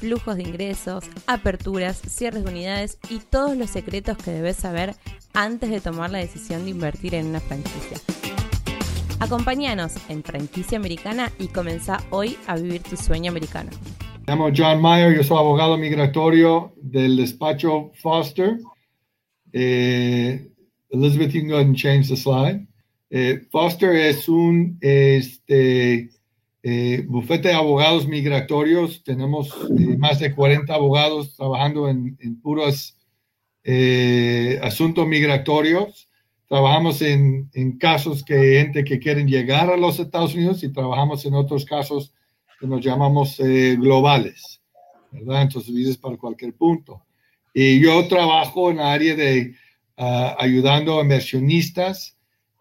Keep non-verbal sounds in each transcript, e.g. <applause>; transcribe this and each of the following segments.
flujos de ingresos, aperturas, cierres de unidades y todos los secretos que debes saber antes de tomar la decisión de invertir en una franquicia. Acompáñanos en Franquicia Americana y comenzá hoy a vivir tu sueño americano. Me llamo John Meyer, yo soy abogado migratorio del despacho Foster. Eh, Elizabeth, you can go ahead and change the slide. Eh, Foster es un este, eh, de abogados migratorios. Tenemos eh, más de 40 abogados trabajando en, puros eh, asuntos migratorios trabajamos en, casos que gente que quieren llegar a los Estados Unidos y trabajamos en otros casos que nos llamamos eh, globales, ¿verdad? Entonces visas para cualquier punto. Y yo trabajo en la área de uh, ayudando a inversionistas,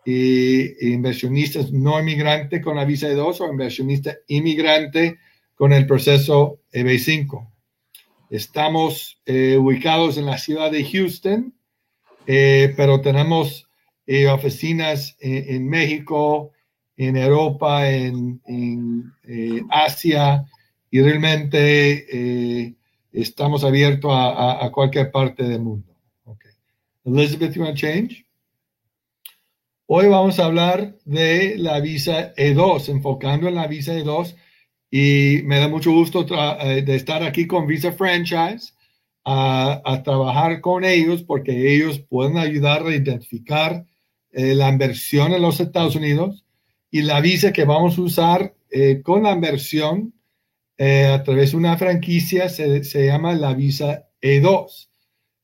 y, inversionistas no inmigrantes con la visa de dos o inversionista inmigrante con el proceso EB5. Estamos eh, ubicados en la ciudad de Houston, eh, pero tenemos eh, oficinas en, México, en Europa, en, eh, Asia, y realmente eh, estamos abiertos a, cualquier parte del mundo. Okay. Elizabeth, you want to change? Hoy vamos a hablar de la visa E2, enfocando en la visa E2, y me da mucho gusto eh, de estar aquí con Visa Franchise. A, trabajar con ellos porque ellos pueden ayudar a identificar eh, la inversión en los Estados Unidos y la visa que vamos a usar eh, con la inversión a través de una franquicia se, se, llama la visa E2.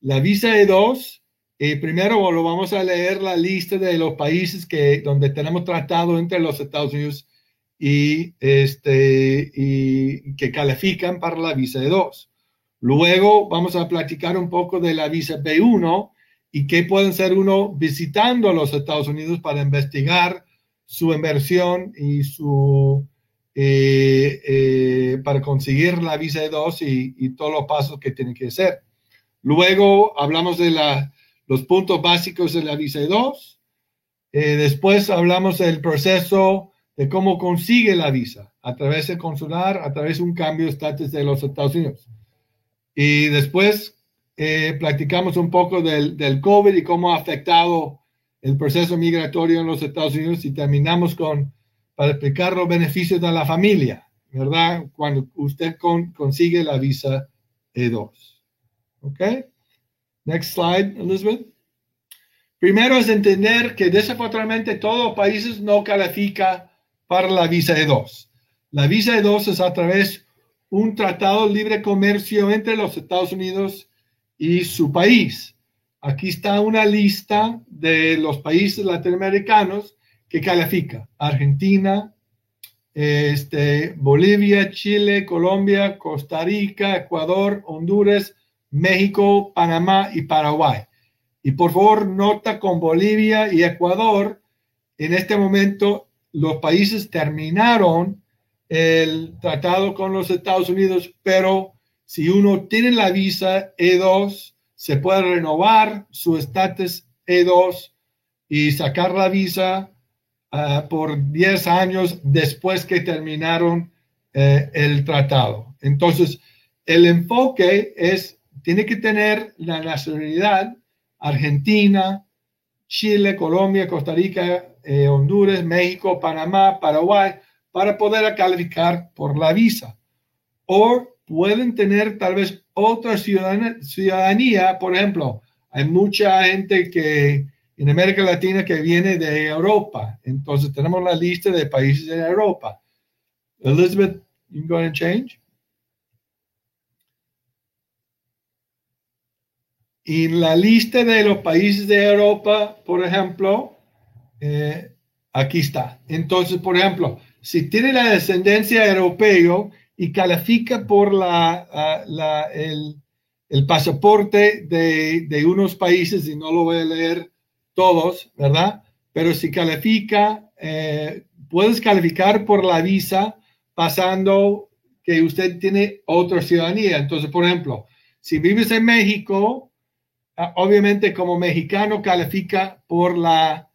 La visa E2, primero lo vamos a leer la lista de los países que, donde tenemos tratado entre los Estados Unidos y, este, y que califican para la visa E2. Luego vamos a platicar un poco de la visa B1, y qué pueden ser uno visitando los Estados Unidos para investigar su inversión y su eh, eh, para conseguir la visa de dos y, y, todos los pasos que tienen que hacer. Luego hablamos de la, los puntos básicos de la visa de dos. Eh, después hablamos del proceso de cómo consigue la visa a través del consular, a través de un cambio de estatus de los Estados Unidos. Y después eh, platicamos un poco del, del, COVID y cómo ha afectado el proceso migratorio en los Estados Unidos y terminamos con, para explicar los beneficios de la familia, ¿verdad? Cuando usted con, consigue la visa E2. ¿Ok? Next slide, Elizabeth. Primero es entender que desafortunadamente todos los países no califican para la visa E2. La visa E2 es a través de un tratado de libre comercio entre los Estados Unidos y su país. Aquí está una lista de los países latinoamericanos que califica. Argentina, este, Bolivia, Chile, Colombia, Costa Rica, Ecuador, Honduras, México, Panamá y Paraguay. Y por favor, nota con Bolivia y Ecuador, en este momento los países terminaron el tratado con los Estados Unidos, pero si uno tiene la visa E2, se puede renovar su estatus E2 y sacar la visa uh, por 10 años después que terminaron uh, el tratado. Entonces, el enfoque es, tiene que tener la nacionalidad argentina, Chile, Colombia, Costa Rica, eh, Honduras, México, Panamá, Paraguay, para poder calificar por la visa. O pueden tener tal vez otra ciudadanía, por ejemplo, hay mucha gente que en América Latina que viene de Europa, entonces tenemos la lista de países en Europa. Elizabeth, you go and change. Y la lista de los países de Europa, por ejemplo, eh, aquí está. Entonces, por ejemplo, si tiene la descendencia europea y califica por la, la, el, el pasaporte de, de unos países, y no lo voy a leer todos, ¿verdad? Pero si califica, eh, puedes calificar por la visa pasando que usted tiene otra ciudadanía. Entonces, por ejemplo, si vives en México, obviamente como mexicano califica por la,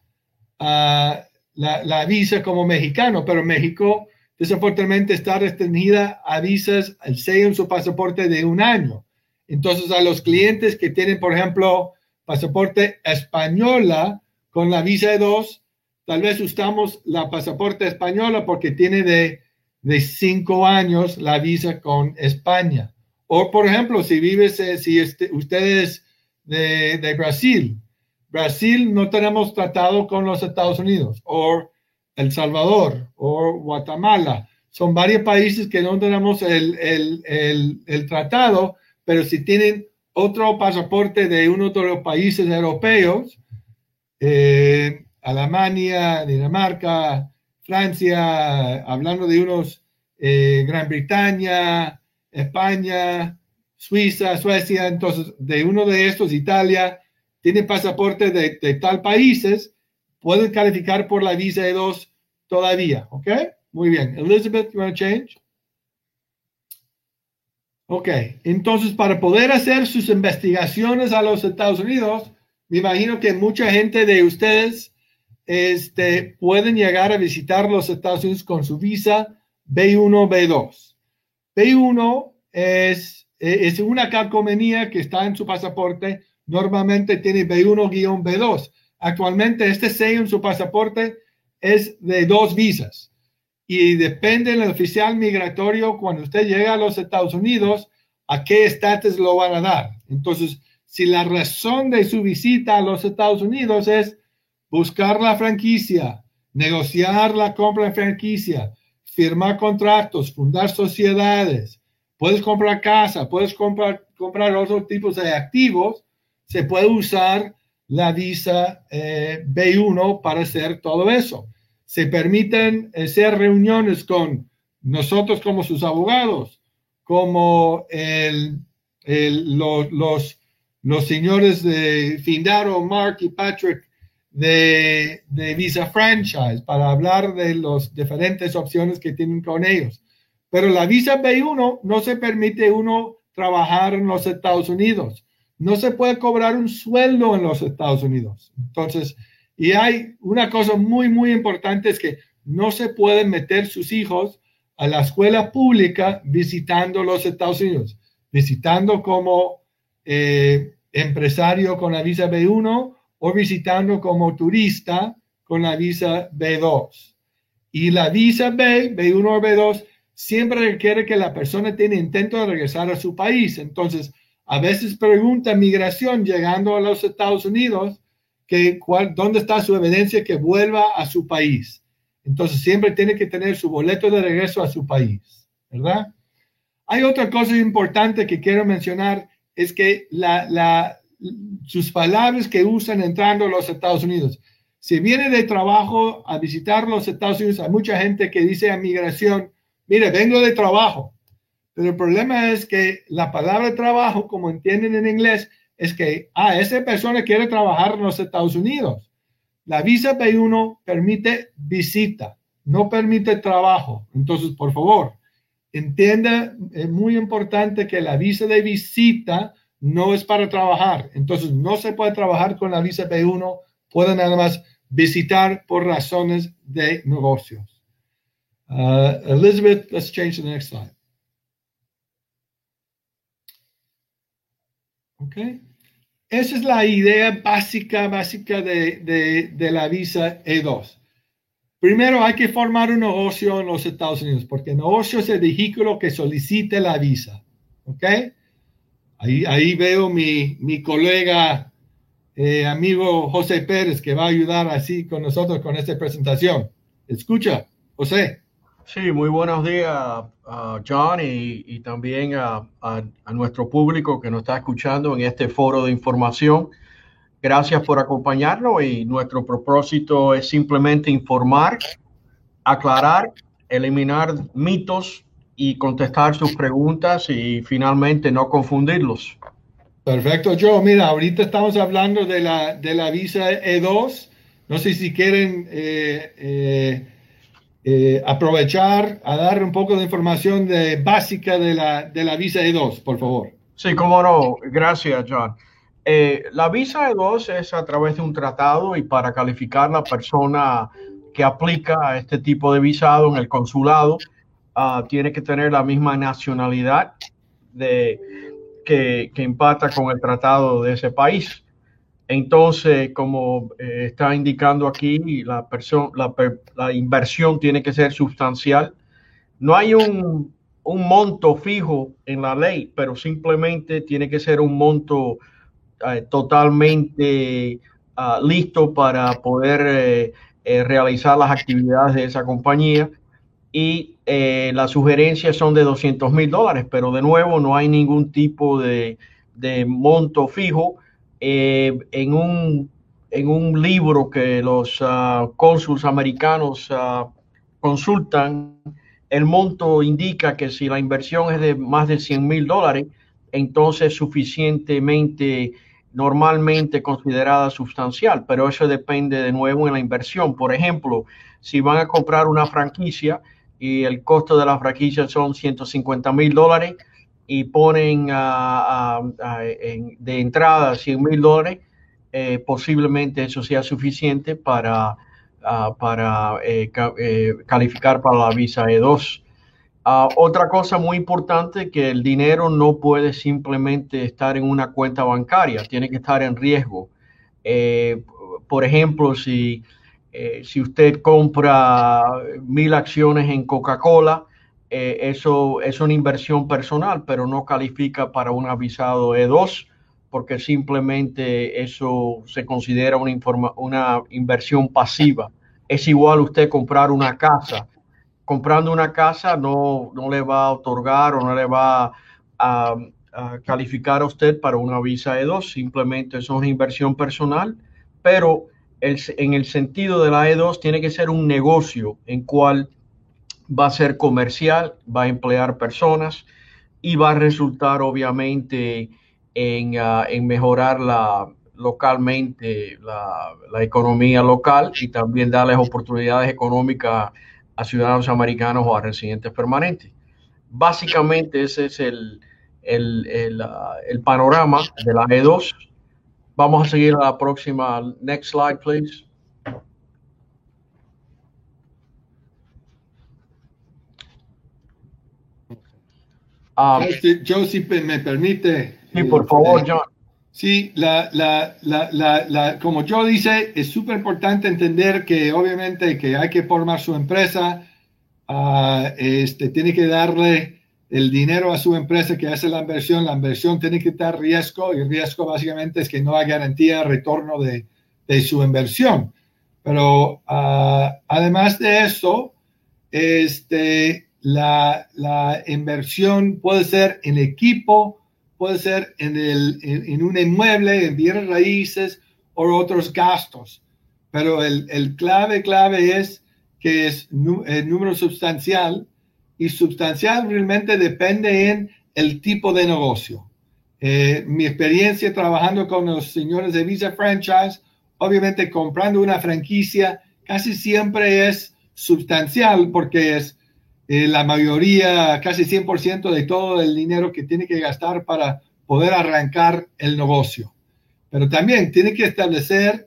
ah, la, visa como mexicano, pero México desafortunadamente está restringida a visas, el sello en su pasaporte de un año. Entonces, a los clientes que tienen, por ejemplo, pasaporte española con la visa de dos, tal vez usamos la pasaporte española porque tiene de, de cinco años la visa con España. O, por ejemplo, si vives, eh, si este, ustedes de, Brasil, Brasil no tenemos tratado con los Estados Unidos, o el Salvador o Guatemala. Son varios países que no tenemos el, el, el, tratado, pero si tienen otro pasaporte de uno de los países europeos, eh, Alemania, Dinamarca, Francia, hablando de unos, eh, Gran Bretaña, España, Suiza, Suecia, entonces de uno de estos, Italia, tiene pasaporte de, tal países, pueden calificar por la visa de dos todavía, ¿ok? Muy bien. Elizabeth, you want to change? Ok, entonces para poder hacer sus investigaciones a los Estados Unidos, me imagino que mucha gente de ustedes este, pueden llegar a visitar los Estados Unidos con su visa B1, B2. B1 es, es una calcomanía que está en su pasaporte, normalmente tiene B1-B2. Actualmente este sello en su pasaporte es de dos visas y depende del oficial migratorio cuando usted llega a los Estados Unidos a qué estatus lo van a dar. Entonces, si la razón de su visita a los Estados Unidos es buscar la franquicia, negociar la compra de franquicia, firmar contratos, fundar sociedades, puedes comprar casa, puedes comprar, comprar otros tipos de activos, se puede usar la visa eh, B1 para hacer todo eso. Se permiten hacer reuniones con nosotros como sus abogados, como el, los, los, señores de Findaro, Mark y Patrick de, de Visa Franchise para hablar de las diferentes opciones que tienen con ellos. Pero la visa B1 no se permite uno trabajar en los Estados Unidos no se puede cobrar un sueldo en los Estados Unidos. Entonces, y hay una cosa muy, muy importante es que no se pueden meter sus hijos a la escuela pública visitando los Estados Unidos, visitando como eh, empresario con la visa B1 o visitando como turista con la visa B2. Y la visa B, B1 o B2, siempre requiere que la persona tenga intento de regresar a su país. Entonces, a veces pregunta migración llegando a los Estados Unidos que dónde está su evidencia que vuelva a su país. Entonces siempre tiene que tener su boleto de regreso a su país, ¿verdad? Hay otra cosa importante que quiero mencionar, es que sus palabras que usan entrando a los Estados Unidos. Si viene de trabajo a visitar los Estados Unidos, hay mucha gente que dice a migración, mire, vengo de trabajo. Pero el problema es que la palabra trabajo, como entienden en inglés, es que, ah, esa persona quiere trabajar en los Estados Unidos. La visa B1 permite visita, no permite trabajo. Entonces, por favor, entienda, es muy importante que la visa de visita no es para trabajar. Entonces, no se puede trabajar con la visa B1, pueden nada más visitar por razones de negocios. Uh, Elizabeth, let's change to the next slide. ¿Ok? Esa es la idea básica, básica de, la visa E2. Primero hay que formar un negocio en los Estados Unidos, porque el negocio es el vehículo que solicite la visa. ¿Ok? Ahí, ahí veo mi, mi colega, eh, amigo José Pérez, que va a ayudar así con nosotros con esta presentación. Escucha, José. Sí, muy buenos días, John, y, también a, nuestro público que nos está escuchando en este foro de información. Gracias por acompañarnos y nuestro propósito es simplemente informar, aclarar, eliminar mitos y contestar sus preguntas y finalmente no confundirlos. Perfecto, Joe. Mira, ahorita estamos hablando de la, de la visa E2. No sé si quieren eh, eh, eh, aprovechar a dar un poco de información de, básica de la, de la visa E2, por favor. Sí, cómo no. Gracias, John. la visa E2 es a través de un tratado y para calificar la persona que aplica a este tipo de visado en el consulado, uh, tiene que tener la misma nacionalidad de, que, que empata con el tratado de ese país. Entonces, como eh, está indicando aquí, la, inversión tiene que ser sustancial. No hay un, monto fijo en la ley, pero simplemente tiene que ser un monto eh, totalmente uh, listo para poder eh, realizar las actividades de esa compañía y las sugerencias son de 200 mil dólares, pero de nuevo no hay ningún tipo de monto fijo. Eh, en, un, en un libro que los uh, americanos uh, consultan, el monto indica que si la inversión es de más de 100 mil dólares, entonces suficientemente normalmente considerada sustancial, pero eso depende de nuevo en la inversión. Por ejemplo, si van a comprar una franquicia y el costo de la franquicia son 150 mil dólares y ponen de entrada 100 mil dólares, eh, posiblemente eso sea suficiente para, para eh, eh, calificar para la visa E2. Ah, otra cosa muy importante que el dinero no puede simplemente estar en una cuenta bancaria, tiene que estar en riesgo. Por ejemplo, si, si usted compra mil acciones en Coca-Cola, eh, eso es una inversión personal, pero no califica para un avisado E2 porque simplemente eso se considera una, inversión pasiva. Es igual usted comprar una casa comprando una casa no, no le va a otorgar o no le va a, calificar a usted para una visa E2, simplemente es una inversión personal, pero en el sentido de la E2 tiene que ser un negocio en cual va a ser comercial, va a emplear personas y va a resultar obviamente en, ah, en mejorar la, localmente la, la, economía local y también darles oportunidades económicas a ciudadanos americanos o a residentes permanentes. Básicamente ese es el, el, el, uh, el panorama de la E2. Vamos a seguir a la próxima. Next slide, please. Um, Joe, si me permite. Sí, por favor, John. Sí, la, la, la, la, como yo dice, es súper importante entender que obviamente que hay que formar su empresa, uh, este, tiene que darle el dinero a su empresa que hace la inversión, la inversión tiene que dar riesgo y el riesgo básicamente es que no hay garantía de retorno de, de su inversión. Pero uh, además de eso, este, la, la inversión puede ser en equipo, puede ser en, el, en, un inmueble, en bienes raíces o otros gastos. Pero el, el clave, clave es que es el número sustancial y sustancial realmente depende en el tipo de negocio. Eh, mi experiencia trabajando con los señores de Visa Franchise, obviamente comprando una franquicia casi siempre es sustancial porque es eh, la mayoría, casi 100% de todo el dinero que tiene que gastar para poder arrancar el negocio. Pero también tiene que establecer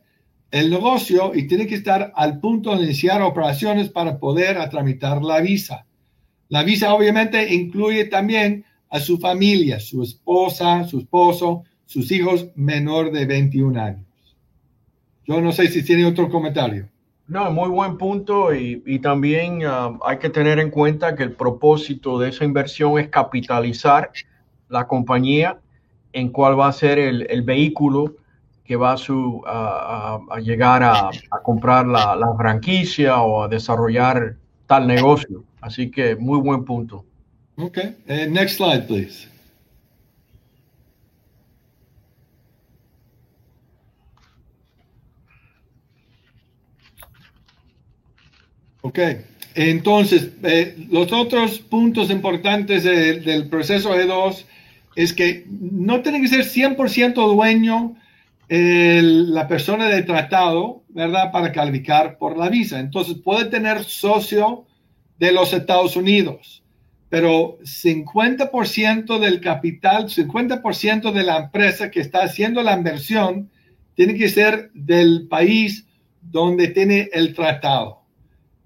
el negocio y tiene que estar al punto de iniciar operaciones para poder tramitar la visa. La visa obviamente incluye también a su familia, su esposa, su esposo, sus hijos menor de 21 años. Yo no sé si tiene otro comentario. No, muy buen punto y, también ah, hay que tener en cuenta que el propósito de esa inversión es capitalizar la compañía en cuál va a ser el, vehículo que va a, su, a, llegar a, comprar la, franquicia o a desarrollar tal negocio. Así que muy buen punto. Ok, eh, next slide, please. Ok, entonces, eh, los otros puntos importantes del proceso E2 es que no tiene que ser 100% dueño la persona del tratado, ¿verdad? Para calificar por la visa. Entonces puede tener socio de los Estados Unidos, pero 50% del capital, 50% de la empresa que está haciendo la inversión tiene que ser del país donde tiene el tratado.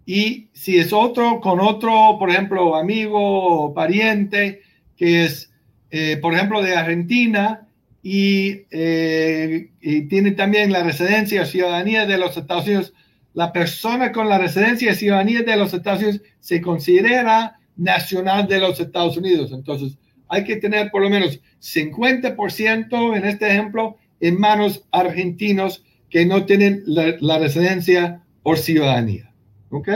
Y si es otro con otro, por ejemplo, amigo o pariente que es, eh, por ejemplo, de Argentina eh, y, tiene también la residencia o ciudadanía de los Estados Unidos, la persona con la residencia y ciudadanía de los Estados Unidos se considera nacional de los Estados Unidos. Entonces, hay que tener por lo menos 50% en este ejemplo en manos argentinos que no tienen la, residencia o ciudadanía. ¿Ok?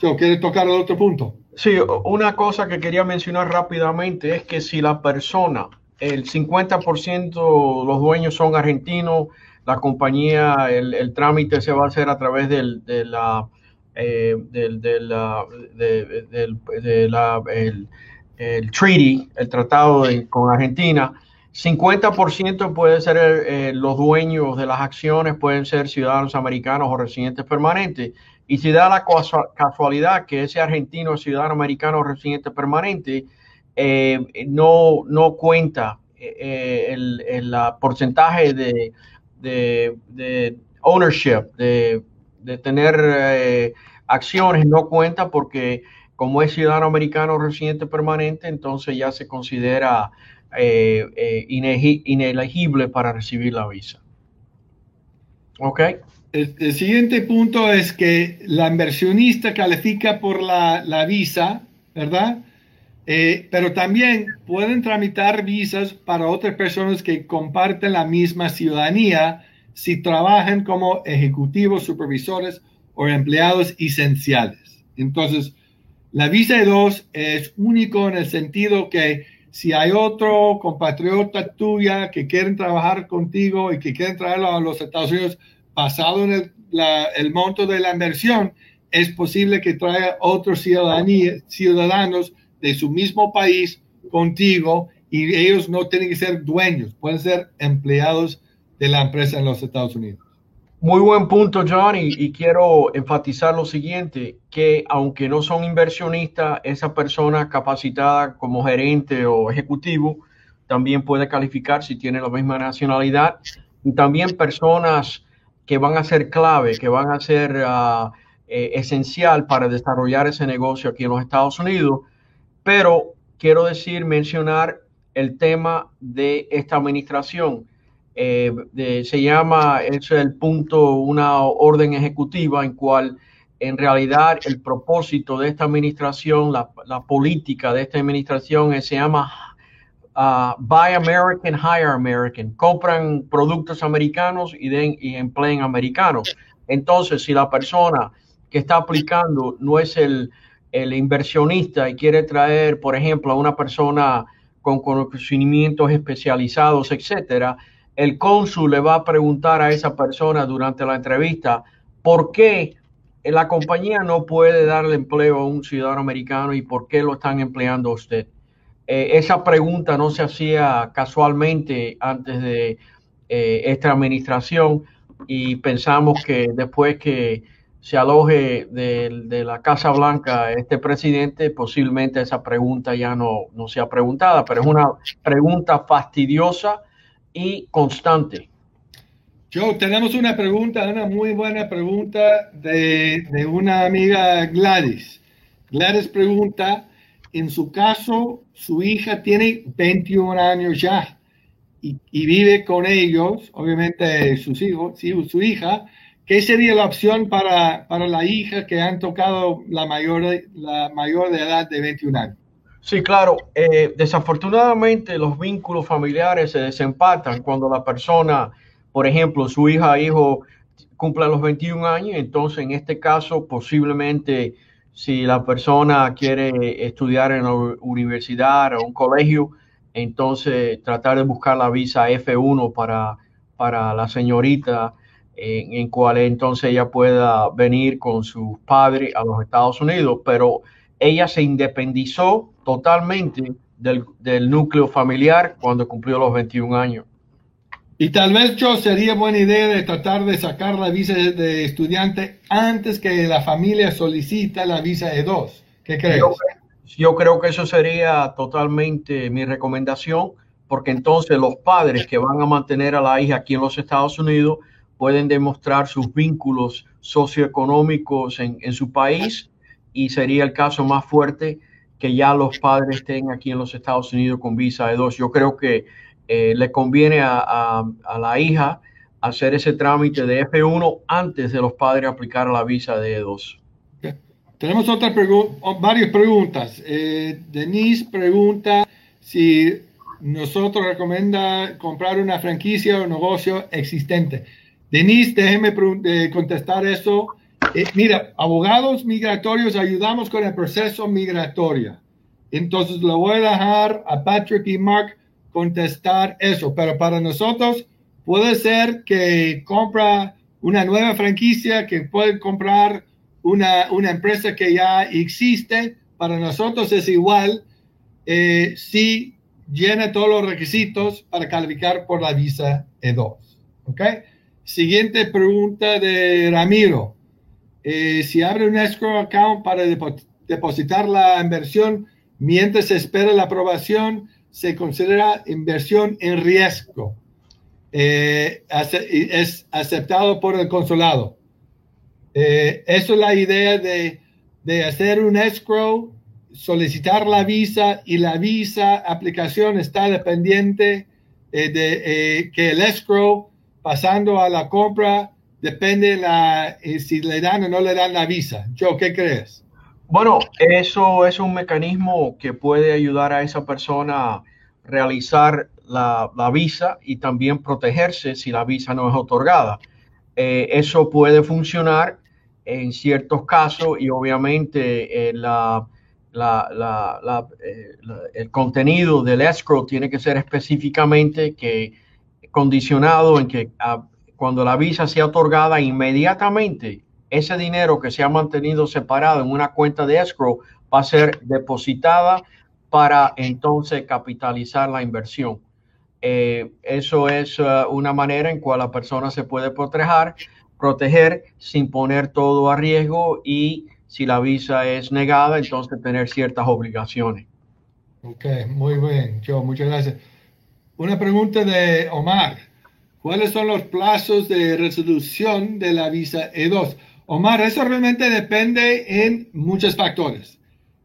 Yo quiero tocar el otro punto. Sí, una cosa que quería mencionar rápidamente es que si la persona, el 50% los dueños son argentinos, la compañía, el, trámite se va a hacer a través del, de la, eh, del, el, treaty, el tratado con Argentina. 50% puede ser eh, los dueños de las acciones, pueden ser ciudadanos americanos o residentes permanentes. Y si da la casualidad que ese argentino ciudadano americano residente permanente eh, no, no cuenta eh, el, el, porcentaje de, de, ownership, de, de tener eh, acciones, no cuenta porque como es ciudadano americano residente permanente, entonces ya se considera inelegible para recibir la visa. ¿Ok? El, siguiente punto es que la inversionista califica por la, visa, ¿verdad? Eh, pero también pueden tramitar visas para otras personas que comparten la misma ciudadanía si trabajan como ejecutivos, supervisores o empleados esenciales. Entonces, la visa de dos es único en el sentido que si hay otro compatriota tuya que quieren trabajar contigo y que quieren traerlo a los Estados Unidos, basado en el, monto de la inversión, es posible que traiga otros ciudadanos de su mismo país contigo y ellos no tienen que ser dueños, pueden ser empleados de la empresa en los Estados Unidos. Muy buen punto, John, y, quiero enfatizar lo siguiente, que aunque no son inversionistas, esa persona capacitada como gerente o ejecutivo también puede calificar si tiene la misma nacionalidad. Y también personas que van a ser clave, que van a ser eh, esencial para desarrollar ese negocio aquí en los Estados Unidos. Pero quiero decir, mencionar el tema de esta administración. Eh, se llama, es el punto, una orden ejecutiva en cual en realidad el propósito de esta administración, la política de esta administración se llama buy American, hire American. Compran productos americanos y, den, y empleen americanos. Entonces, si la persona que está aplicando no es el, el inversionista y quiere traer, por ejemplo, a una persona con conocimientos especializados, etcétera, el cónsul le va a preguntar a esa persona durante la entrevista por qué la compañía no puede darle empleo a un ciudadano americano y por qué lo están empleando a usted. Eh, esa pregunta no se hacía casualmente antes de eh, esta administración y pensamos que después que se aloje de, la Casa Blanca este presidente, posiblemente esa pregunta ya no, no sea preguntada, pero es una pregunta fastidiosa y constante. Joe, tenemos una pregunta, una muy buena pregunta de, de una amiga Gladys. Gladys pregunta, en su caso, su hija tiene 21 años ya y, vive con ellos, obviamente sus hijos, su hija. ¿Qué sería la opción para, la hija que han tocado la mayor, la mayor de edad de 21 años? Sí, claro. Eh, desafortunadamente los vínculos familiares se desempatan cuando la persona, por ejemplo, su hija hijo cumple los 21 años, entonces en este caso posiblemente si la persona quiere estudiar en la universidad o un colegio, entonces tratar de buscar la visa F1 para, para la señorita, en, en cual entonces ella pueda venir con sus padres a los Estados Unidos, pero ella se independizó totalmente del, núcleo familiar cuando cumplió los 21 años. Y tal vez yo sería buena idea de tratar de sacar la visa de estudiante antes que la familia solicita la visa de dos. ¿Qué crees? yo creo que eso sería totalmente mi recomendación, porque entonces los padres que van a mantener a la hija aquí en los Estados Unidos pueden demostrar sus vínculos socioeconómicos en, en su país y sería el caso más fuerte que ya los padres estén aquí en los Estados Unidos con visa de dos. Yo creo que eh, le conviene a, a, la hija hacer ese trámite de F1 antes de los padres aplicar la visa de dos. Tenemos otras varias preguntas. Eh, Denise pregunta si nosotros recomienda comprar una franquicia o negocio existente. Denise, déjeme contestar eso. Eh, mira, abogados migratorios ayudamos con el proceso migratorio. Entonces lo voy a dejar a Patrick y Mark contestar eso. Pero para nosotros puede ser que compra una nueva franquicia, que puede comprar una, una empresa que ya existe, para nosotros es igual eh, si llena todos los requisitos para calificar por la visa E2. ¿Ok? Siguiente pregunta de Ramiro. Eh, si abre un escrow account para depositar la inversión mientras se espera la aprobación, se considera inversión en riesgo. Eh, es aceptado por el consulado. Eh, eso es la idea de, de, hacer un escrow, solicitar la visa y la visa aplicación está dependiente eh, de eh, que el escrow pasando a la compra depende la, si le dan o no le dan la visa. Joe, ¿qué crees? Bueno, eso es un mecanismo que puede ayudar a esa persona a realizar la, visa y también protegerse si la visa no es otorgada. eso puede funcionar en ciertos casos y obviamente eh, eh, el contenido del escrow tiene que ser específicamente que condicionado en que ah, cuando la visa sea otorgada inmediatamente ese dinero que se ha mantenido separado en una cuenta de escrow va a ser depositada para entonces capitalizar la inversión. Eh, eso es ah, una manera en cual la persona se puede proteger proteger sin poner todo a riesgo y si la visa es negada, entonces tener ciertas obligaciones. Ok, muy bien, Joe, muchas gracias. Una pregunta de Omar. ¿Cuáles son los plazos de resolución de la visa E2? Omar, eso realmente depende en muchos factores.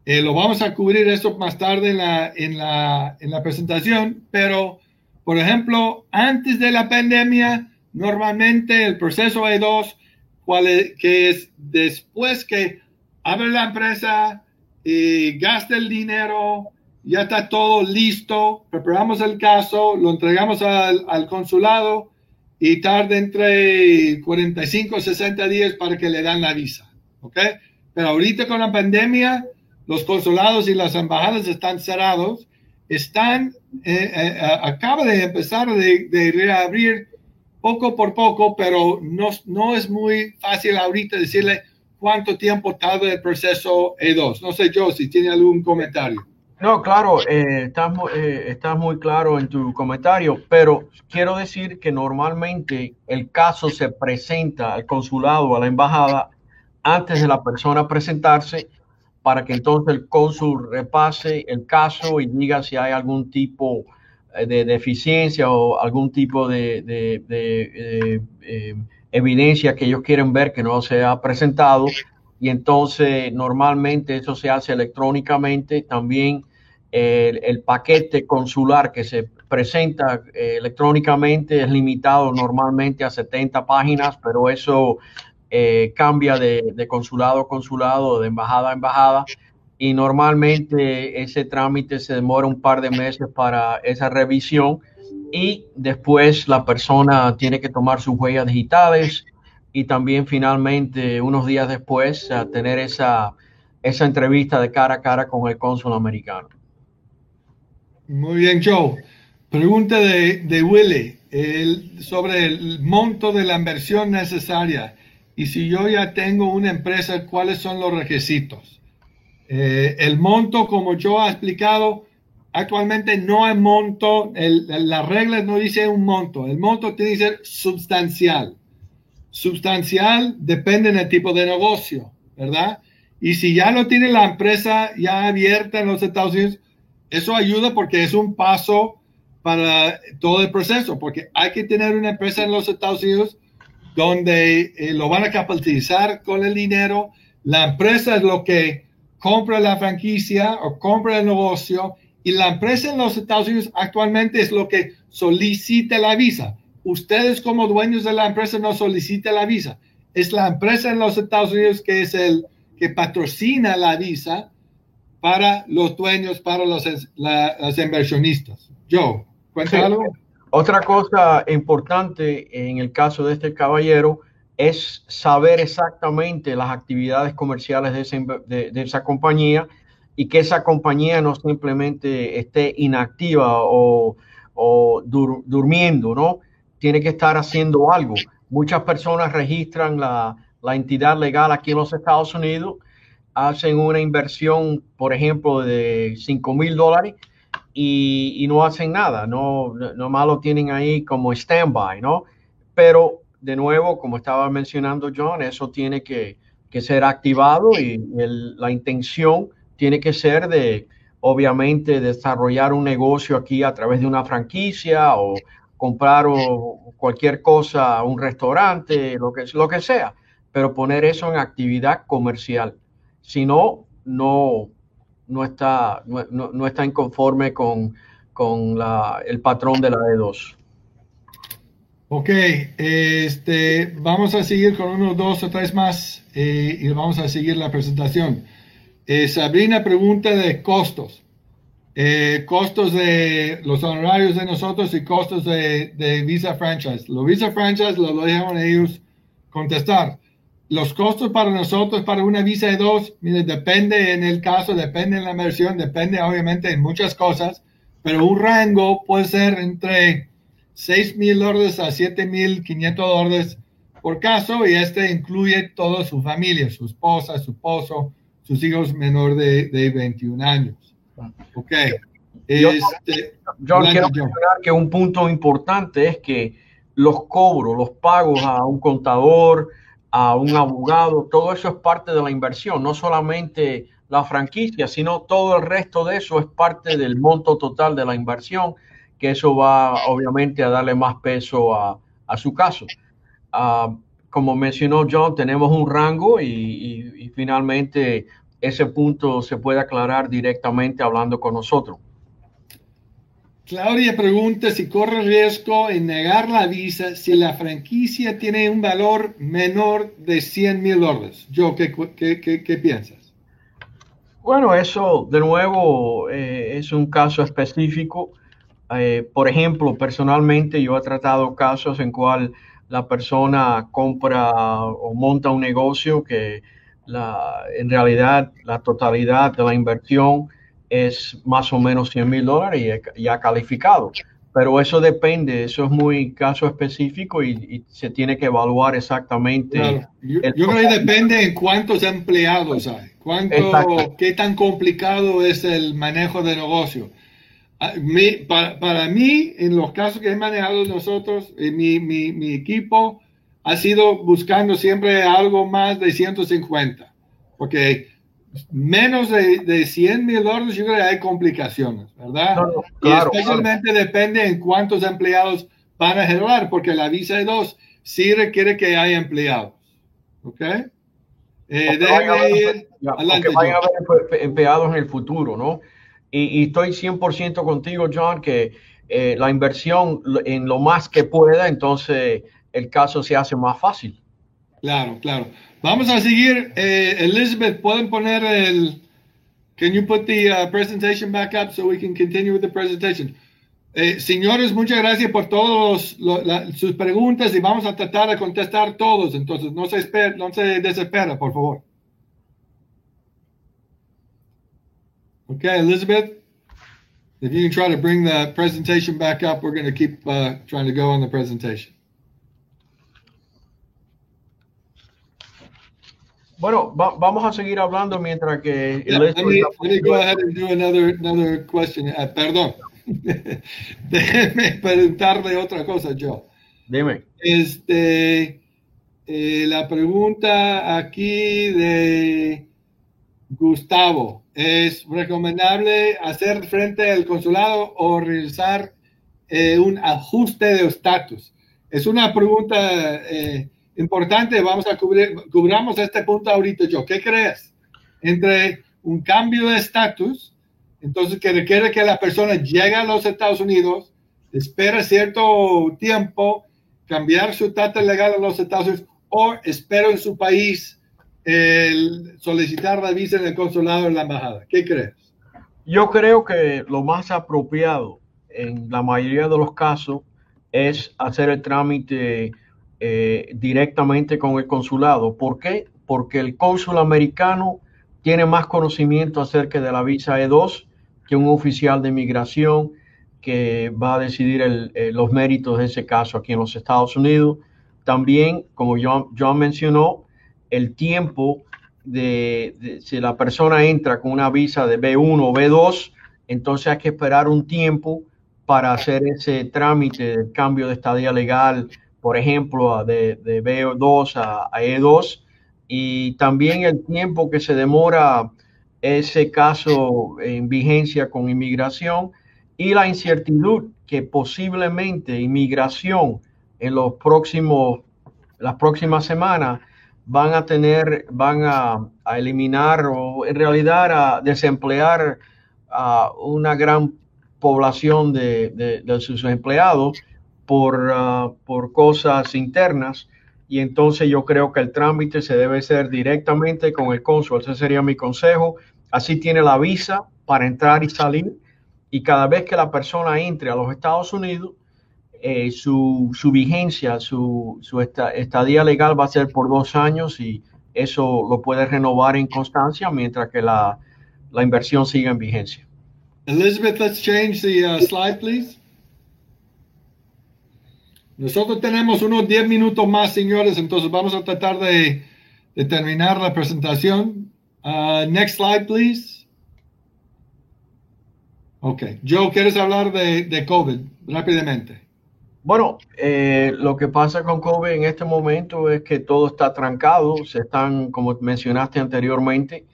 Eh, lo vamos a cubrir eso más tarde en la, en, la, en la presentación, pero, por ejemplo, antes de la pandemia, Normalmente el proceso E2, cuál que es después que abre la empresa y gasta el dinero, ya está todo listo, preparamos el caso, lo entregamos al, al consulado y tarda entre 45 o 60 días para que le dan la visa. ¿Ok? Pero ahorita con la pandemia, los consulados y las embajadas están cerrados. Están, eh, eh, acaba de empezar de, de reabrir poco por poco, pero no, no es muy fácil ahorita decirle cuánto tiempo tarda el proceso E2. No sé, yo si tiene algún comentario. No, claro, eh, estás, eh, muy claro en tu comentario, pero quiero decir que normalmente el caso se presenta al consulado a la embajada antes de la persona presentarse para que entonces el cónsul repase el caso y diga si hay algún tipo eh, de deficiencia o algún tipo de, eh, evidencia que ellos quieren ver que no se ha presentado y entonces normalmente eso se hace electrónicamente. También el, paquete consular que se presenta electrónicamente es limitado normalmente a 70 páginas, pero eso cambia de, de, consulado a consulado, de embajada a embajada y normalmente ese trámite se demora un par de meses para esa revisión y después la persona tiene que tomar sus huellas digitales y también finalmente unos días después tener esa, esa entrevista de cara a cara con el cónsul americano. Muy bien, Joe. Pregunta de, de Willy sobre el monto de la inversión necesaria y si yo ya tengo una empresa, ¿cuáles son los requisitos? Eh, el monto, como yo he explicado, actualmente no hay monto, el, la regla no dice un monto, el monto tiene que ser sustancial. Sustancial depende del tipo de negocio, ¿verdad? Y si ya lo tiene la empresa ya abierta en los Estados Unidos, eso ayuda porque es un paso para todo el proceso, porque hay que tener una empresa en los Estados Unidos donde eh, lo van a capitalizar con el dinero. La empresa es lo que compra la franquicia o compra el negocio y la empresa en los Estados Unidos actualmente es lo que solicita la visa. Ustedes como dueños de la empresa no solicitan la visa. Es la empresa en los Estados Unidos que es el que patrocina la visa para los dueños, para los, inversionistas. Yo, cuéntame algo. Otra cosa importante en el caso de este caballero es saber exactamente las actividades comerciales de de esa compañía y que esa compañía no simplemente esté inactiva o, durmiendo, ¿no? Tiene que estar haciendo algo. Muchas personas registran la, entidad legal aquí en los Estados Unidos, hacen una inversión, por ejemplo, de 5 mil dólares y, no hacen nada, no, nomás lo tienen ahí como stand-by, ¿no? Pero de nuevo, como estaba mencionando John, eso tiene que, ser activado y la intención tiene que ser de, obviamente, desarrollar un negocio aquí a través de una franquicia o comprar cualquier cosa, un restaurante, lo que, lo que sea, pero poner eso en actividad comercial. Si no, no, no está, no, está inconforme con, con el patrón de la E2. Ok, este, vamos a seguir con uno, dos o tres más eh, y vamos a seguir la presentación. Eh, Sabrina pregunta de costos. Eh, costos de los honorarios de nosotros y costos de, Visa Franchise. Los Visa Franchise lo, dejan ellos contestar. Los costos para nosotros, para una visa de dos, mire, depende en el caso, depende en la versión, depende obviamente en muchas cosas, pero un rango puede ser entre 6 mil dólares a 7 mil 500 dólares por caso y este incluye toda su familia, su esposa, su esposo, sus hijos menor de, de 21 años. Ok. Yo, este, quiero mencionar que un punto importante es que los cobros, los pagos a un contador, a un abogado, todo eso es parte de la inversión, no solamente la franquicia, sino todo el resto de eso es parte del monto total de la inversión, que eso va obviamente a darle más peso a, a su caso. Ah, como mencionó John, tenemos un rango y, finalmente ese punto se puede aclarar directamente hablando con nosotros. Claudia pregunta si corre riesgo en negar la visa si la franquicia tiene un valor menor de 100 mil dólares. Yo, ¿qué, qué, piensas? Bueno, eso de nuevo eh, es un caso específico. Eh, por ejemplo, personalmente yo he tratado casos en cual la persona compra o monta un negocio que en realidad la totalidad de la inversión es más o menos 100 mil dólares y ya calificado. Pero eso depende, eso es muy caso específico y, se tiene que evaluar exactamente. Yo, creo que depende en cuántos empleados hay, cuánto, qué tan complicado es el manejo de negocio. Ah, para, mí, en los casos que he manejado nosotros, eh, mi, mi, mi, equipo ha sido buscando siempre algo más de 150, porque menos de, de 100 mil dólares yo creo que hay complicaciones, ¿verdad? y especialmente depende en cuántos empleados van a generar, porque la visa de dos sí requiere que haya empleados. ¿Ok? Eh, ir adelante. Que vayan a haber empleados en el futuro, ¿no? Y, estoy 100% contigo, John, que eh, la inversión en lo más que pueda, entonces el caso se hace más fácil. Claro, claro. Vamos a seguir. Eh, Elizabeth, ¿pueden poner el... Can you put the uh, presentation back up so we can continue with the presentation? Eh, señores, muchas gracias por todas sus preguntas y vamos a tratar de contestar todos. Entonces, no se, espera, no se desespera, por favor. Okay, Elizabeth, if you can try to bring the presentation back up, we're going to keep uh, trying to go on the presentation. Bueno, vamos a seguir hablando mientras que... Yeah, let, me, let me go ahead and do another, another question. Uh, perdón. <laughs> Déjeme preguntarle otra cosa, yo. Dime. Este, eh, la pregunta aquí de Gustavo. ¿Es recomendable hacer frente al consulado o realizar eh, un ajuste de estatus? Es una pregunta eh, importante. Vamos a cubrir, cubramos este punto ahorita, yo. ¿Qué crees? Entre un cambio de estatus, entonces que requiere que la persona llegue a los Estados Unidos, espere cierto tiempo, cambiar su estatus legal a los Estados Unidos, o espero en su país el solicitar la visa en el consulado en la embajada. ¿Qué crees? Yo creo que lo más apropiado en la mayoría de los casos es hacer el trámite eh, directamente con el consulado. ¿Por qué? Porque el cónsul americano tiene más conocimiento acerca de la visa E2 que un oficial de inmigración que va a decidir eh, los méritos de ese caso aquí en los Estados Unidos. También, como John, mencionó, el tiempo de, si la persona entra con una visa de B1 o B2, entonces hay que esperar un tiempo para hacer ese trámite de cambio de estadía legal, por ejemplo, de, de B2 a, a, E2, y también el tiempo que se demora ese caso en vigencia con inmigración y la incertidumbre que posiblemente inmigración en los próximos, las próximas semanas van a tener, van a, eliminar o en realidad a desemplear a una gran población de, sus empleados por, ah, por cosas internas. Y entonces yo creo que el trámite se debe hacer directamente con el cónsul. Ese sería mi consejo. Así tiene la visa para entrar y salir. Y cada vez que la persona entre a los Estados Unidos, eh, su, su, vigencia, su, su estadía legal va a ser por dos años y eso lo puede renovar en constancia mientras que la, la inversión siga en vigencia. Elizabeth, let's change the uh, slide, please. Nosotros tenemos unos 10 minutos más, señores, entonces vamos a tratar de, de terminar la presentación. Uh, next slide, please. Ok. Joe, ¿quieres hablar de, de COVID rápidamente? Bueno, eh, lo que pasa con COVID en este momento es que todo está trancado, se están, como mencionaste anteriormente,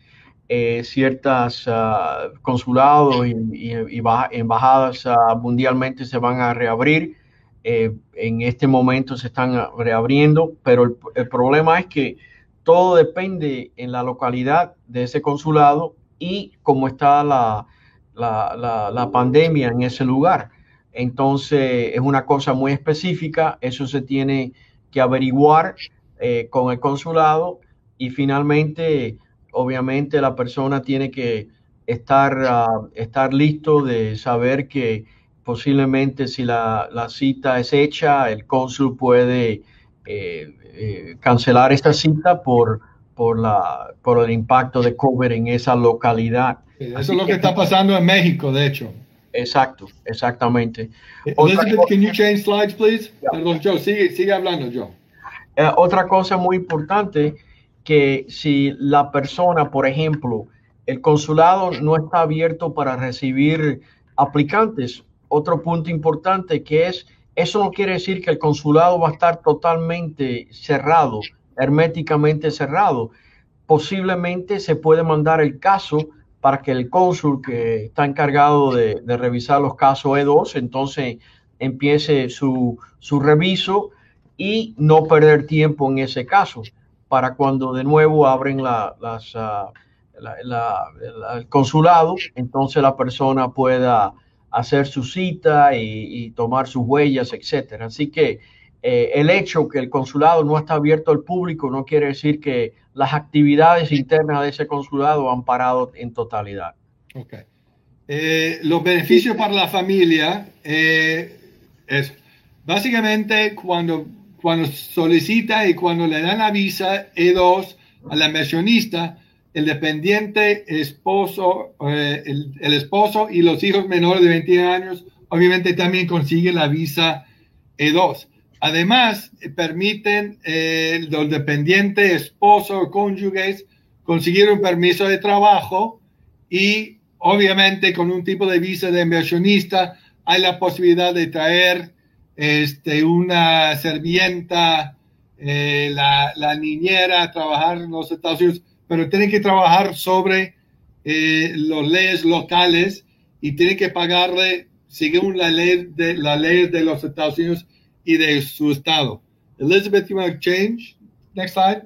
eh, ciertas uh, consulados y, embajadas uh, mundialmente se van a reabrir. Eh, en este momento se están reabriendo, pero el, problema es que todo depende en la localidad de ese consulado y cómo está la, pandemia en ese lugar. Entonces es una cosa muy específica, eso se tiene que averiguar eh, con el consulado y finalmente, obviamente, la persona tiene que estar, uh, estar listo de saber que posiblemente si la, la cita es hecha, el cónsul puede eh, eh, cancelar esta cita por, por, la, por el impacto de COVID en esa localidad. eso Así es lo que, que está pasando en México, de hecho. Exacto, exactamente. Elizabeth, cosa, can you change slides, please? Yeah. Perdón, Joe, sigue, sigue hablando, Joe. Eh, otra cosa muy importante, que si la persona, por ejemplo, el consulado no está abierto para recibir aplicantes, otro punto importante que es, eso no quiere decir que el consulado va a estar totalmente cerrado, herméticamente cerrado. Posiblemente se puede mandar el caso para que el cónsul que está encargado de, revisar los casos E2, entonces empiece su, su, reviso y no perder tiempo en ese caso, para cuando de nuevo abren la, las, la, la, el consulado, entonces la persona pueda hacer su cita y, tomar sus huellas, etcétera. Así que eh, el hecho que el consulado no está abierto al público no quiere decir que las actividades internas de ese consulado han parado en totalidad. Okay. Eh, los beneficios para la familia eh, es básicamente cuando, cuando solicita y cuando le dan la visa E2 a la inversionista, el dependiente esposo, eh, el, el, esposo y los hijos menores de 21 años, obviamente también consiguen la visa E2 Además, permiten eh, los dependientes, esposos o cónyuges, conseguir un permiso de trabajo y obviamente con un tipo de visa de inversionista hay la posibilidad de traer este, una servienta, eh, la, niñera a trabajar en los Estados Unidos, pero tienen que trabajar sobre eh, las leyes locales y tienen que pagarle según la ley de la ley de los Estados Unidos y de su estado. Elizabeth, you want to change? Next slide.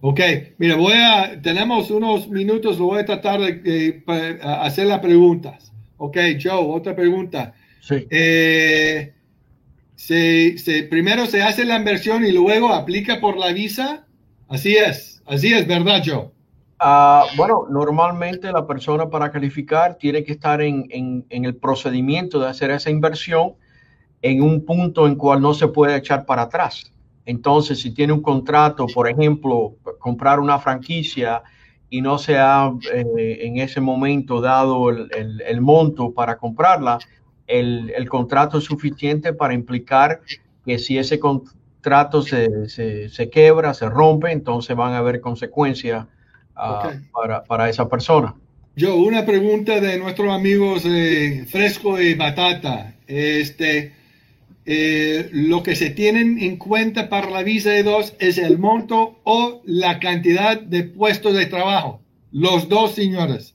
Ok, mira, voy a, tenemos unos minutos, lo voy a tratar de, hacer las preguntas. Ok, Joe, otra pregunta. Sí. Eh, se, primero se hace la inversión y luego aplica por la visa. Así es, así es, ¿verdad, Joe? Ah, bueno, normalmente la persona para calificar tiene que estar en, en, el procedimiento de hacer esa inversión en un punto en cual no se puede echar para atrás. Entonces, si tiene un contrato, por ejemplo, comprar una franquicia y no se ha eh, en ese momento dado el, el, monto para comprarla, el, el, contrato es suficiente para implicar que si ese contrato se, se, se quebra, se rompe, entonces van a haber consecuencias para, para, esa persona. Yo, una pregunta de nuestros amigos eh, Fresco y Batata. Este, eh, lo que se tienen en cuenta para la visa de dos es el monto o la cantidad de puestos de trabajo. Los dos, señores.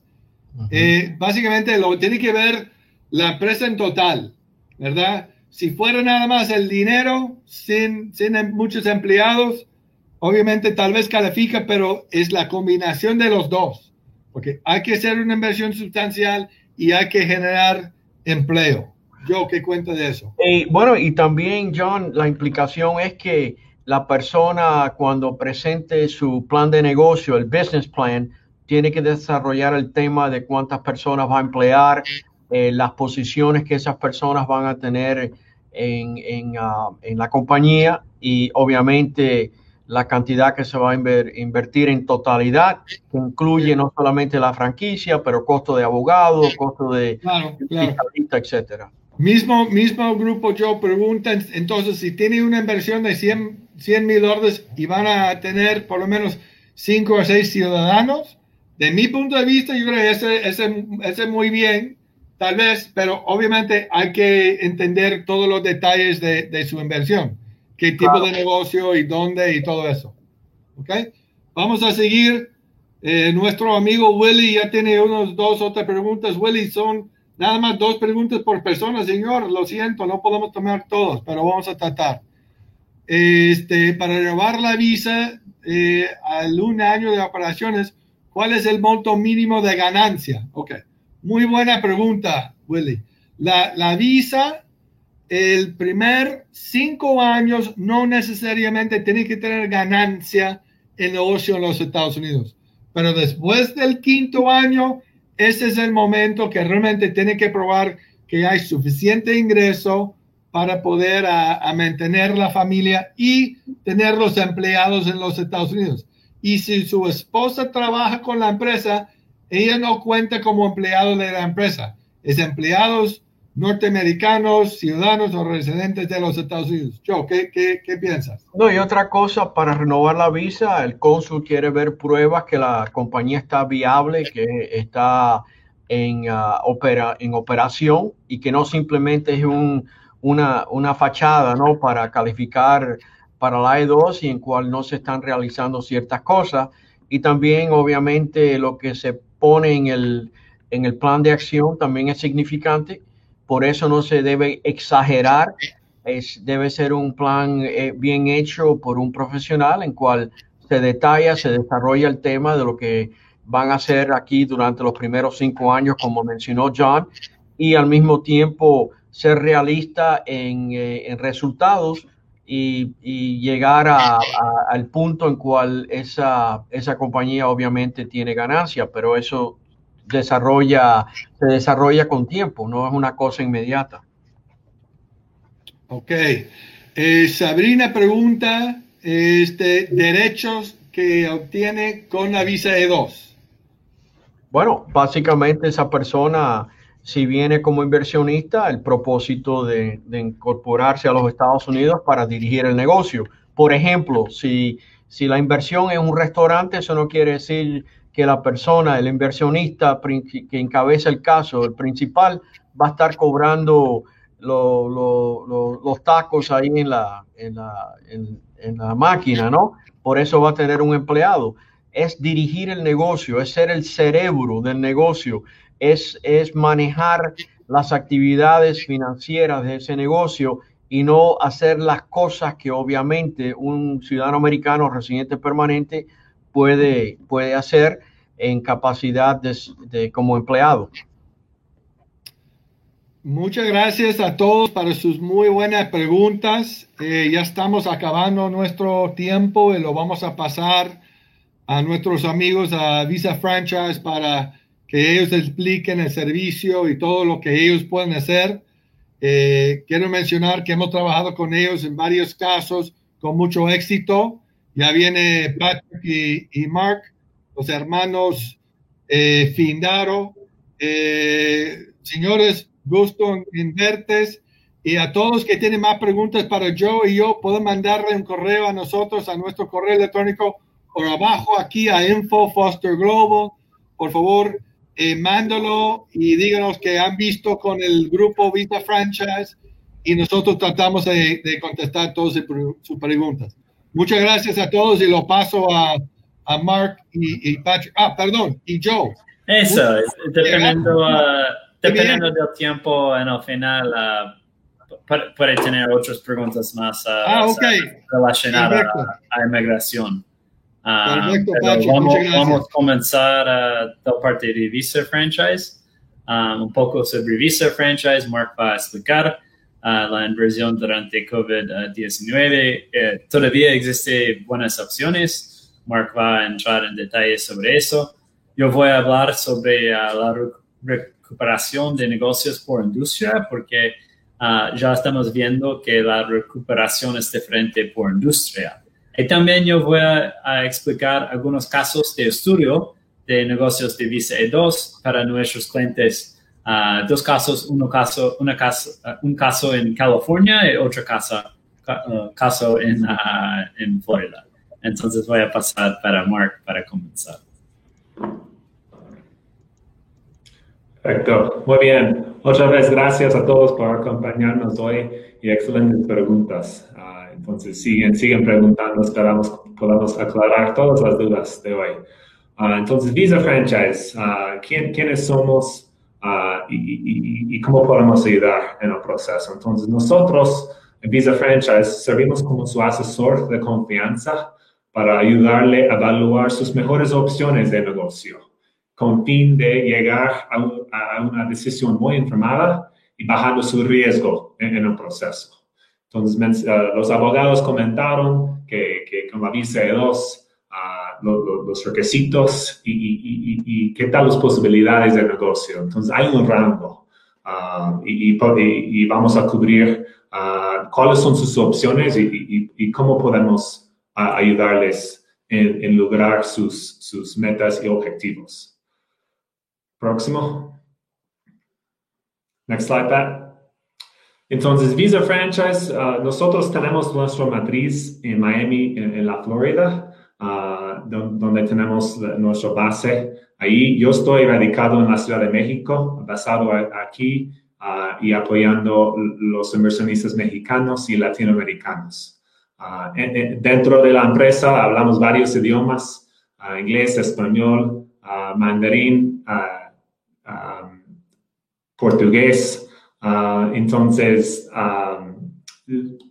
Eh, básicamente lo tiene que ver la empresa en total, ¿verdad? Si fuera nada más el dinero, sin, sin muchos empleados, obviamente tal vez califica, pero es la combinación de los dos, porque hay que hacer una inversión sustancial y hay que generar empleo. Yo, ¿qué cuento de eso? Y, bueno, y también, John, la implicación es que la persona cuando presente su plan de negocio, el business plan, tiene que desarrollar el tema de cuántas personas va a emplear, eh, las posiciones que esas personas van a tener en, en, ah, en la compañía y obviamente la cantidad que se va a invertir en totalidad, que incluye no solamente la franquicia, pero costo de abogado, costo de claro, etcétera. Mismo, mismo grupo yo pregunta, entonces, si tiene una inversión de 100 mil dólares y van a tener por lo menos 5 o 6 ciudadanos, de mi punto de vista, yo creo que ese, ese, ese muy bien, tal vez, pero obviamente hay que entender todos los detalles de, de su inversión qué tipo de negocio y dónde y todo eso. ¿Ok? Vamos a seguir. Eh, nuestro amigo Willy ya tiene unos dos otras preguntas. Willy, son nada más dos preguntas por persona, señor. Lo siento, no podemos tomar todos, pero vamos a tratar. Este, para renovar la visa eh, al un año de operaciones, ¿cuál es el monto mínimo de ganancia? Ok, muy buena pregunta, Willy. La, visa el primer cinco años no necesariamente tiene que tener ganancia en negocio en los Estados Unidos. Pero después del quinto año, ese es el momento que realmente tiene que probar que hay suficiente ingreso para poder a, mantener la familia y tener los empleados en los Estados Unidos. Y si su esposa trabaja con la empresa, ella no cuenta como empleado de la empresa. Es empleados norteamericanos, ciudadanos o residentes de los Estados Unidos. Joe, ¿qué, qué, piensas? No, y otra cosa, para renovar la visa, el cónsul quiere ver pruebas que la compañía está viable, que está en, uh, opera, en operación y que no simplemente es un, una, una fachada ¿no? para calificar para la E2 y en cual no se están realizando ciertas cosas. Y también, obviamente, lo que se pone en el, en el plan de acción también es significante. Por eso no se debe exagerar, es, debe ser un plan eh, bien hecho por un profesional en cual se detalla, se desarrolla el tema de lo que van a hacer aquí durante los primeros cinco años, como mencionó John, y al mismo tiempo ser realista en, eh, resultados y, llegar al punto en cual esa, esa compañía obviamente tiene ganancia, pero eso desarrolla, se desarrolla con tiempo, no es una cosa inmediata. Ok. Eh, Sabrina pregunta, este, derechos que obtiene con la visa E2. Bueno, básicamente esa persona si viene como inversionista, el propósito de, incorporarse a los Estados Unidos para dirigir el negocio. Por ejemplo, si, la inversión es un restaurante, eso no quiere decir que la persona, el inversionista que encabeza el caso, el principal, va a estar cobrando los tacos ahí en la máquina, ¿no? Por eso va a tener un empleado. Es dirigir el negocio, es ser el cerebro del negocio es, manejar las actividades financieras de ese negocio y no hacer las cosas que obviamente un ciudadano americano residente permanente puede, puede hacer en capacidad de, como empleado. Muchas gracias a todos para sus muy buenas preguntas. Eh, ya estamos acabando nuestro tiempo y lo vamos a pasar a nuestros amigos a Visa Franchise para que ellos expliquen el servicio y todo lo que ellos pueden hacer. Eh, quiero mencionar que hemos trabajado con ellos en varios casos con mucho éxito. Ya viene Patrick y, Mark, los hermanos eh, Findaro. Eh, señores, gusto en. Y a todos que tienen más preguntas para yo y yo, pueden mandarle un correo a nosotros, a nuestro correo electrónico por abajo aquí a Info Foster Global. Por favor, eh, mándalo y díganos que han visto con el grupo Vita Franchise y nosotros tratamos de, contestar todas sus preguntas. Muchas gracias a todos y lo paso a, a Mark y, Patrick. Ah, perdón, y Joe. Eso, dependiendo, uh, dependiendo del tiempo en el final, uh, puede tener otras preguntas más uh, ah, okay. relacionadas a, a inmigración. Ah, vamos, a comenzar uh, la parte de Visa Franchise. Um, un poco sobre Visa Franchise, Mark va a explicar uh, la inversión durante COVID-19. Eh, todavía existen buenas opciones. Mark va a entrar en detalles sobre eso. Yo voy a hablar sobre uh, la recuperación de negocios por industria porque ya estamos viendo que la recuperación es diferente por industria. Y también yo voy a, explicar algunos casos de estudio de negocios de Visa E2 para nuestros clientes. Uh, dos casos, uno caso, una caso, un caso en California y otro caso, uh, caso en, en Florida. Entonces voy a pasar para Mark para comenzar. Perfecto, muy bien. Otra vez gracias a todos por acompañarnos hoy y excelentes preguntas. Entonces, siguen, siguen preguntando, esperamos podamos aclarar todas las dudas de hoy. Ah, entonces, Visa Franchise, uh, ¿quiénes somos ah, y, cómo podemos ayudar en el proceso? Entonces, nosotros en Visa Franchise servimos como su asesor de confianza para ayudarle a evaluar sus mejores opciones de negocio, con fin de llegar a, una decisión muy informada y bajando su riesgo en el proceso. Entonces, eh, los abogados comentaron que, que con la visa de dos, los requisitos y, qué tal las posibilidades de negocio. Entonces, hay un rango uh, y, vamos a cubrir uh, cuáles son sus opciones y, cómo podemos ayudarles en, lograr sus, sus metas y objetivos. Próximo. Next slide, Pat. Entonces, Visa Franchise, uh, nosotros tenemos nuestra matriz en Miami, en, la Florida, uh, donde tenemos nuestra base. Ahí yo estoy radicado en la Ciudad de México, basado aquí uh, y apoyando los inversionistas mexicanos y latinoamericanos. dentro de la empresa hablamos varios idiomas, inglés, español, mandarín, portugués, Ah, entonces,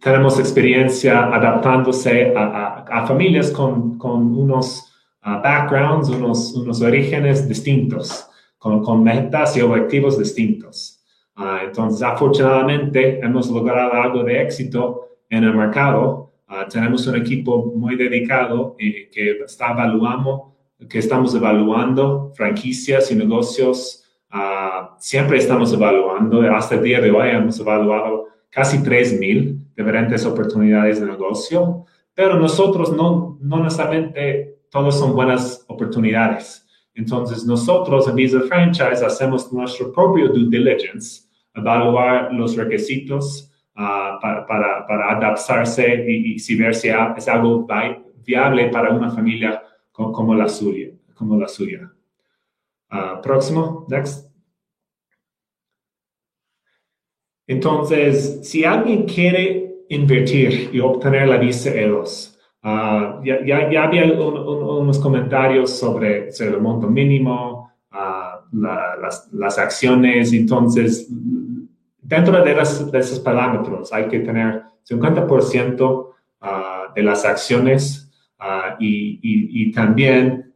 tenemos experiencia adaptándose a, familias con, unos ah, backgrounds, unos, orígenes distintos, con, metas y objetivos distintos. Ah, entonces, afortunadamente, hemos logrado algo de éxito en el mercado. tenemos un equipo muy dedicado eh, que está evaluando, que estamos evaluando franquicias y negocios Ah, siempre estamos evaluando, hasta el día de hoy hemos evaluado casi 3.000 diferentes oportunidades de negocio, pero nosotros no, no necesariamente todas son buenas oportunidades. Entonces, nosotros en Visa Franchise hacemos nuestro propio due diligence, evaluar los requisitos uh, para, para, adaptarse y, y, ver si es algo viable para una familia como, la suya. Como la suya. Uh, próximo, next. Entonces, si alguien quiere invertir y obtener la visa E2, Uh, ya, ya, había un, un, unos comentarios sobre, sobre, el monto mínimo, la, las, acciones. Entonces, dentro de, las, esos parámetros hay que tener 50% uh, de las acciones y, también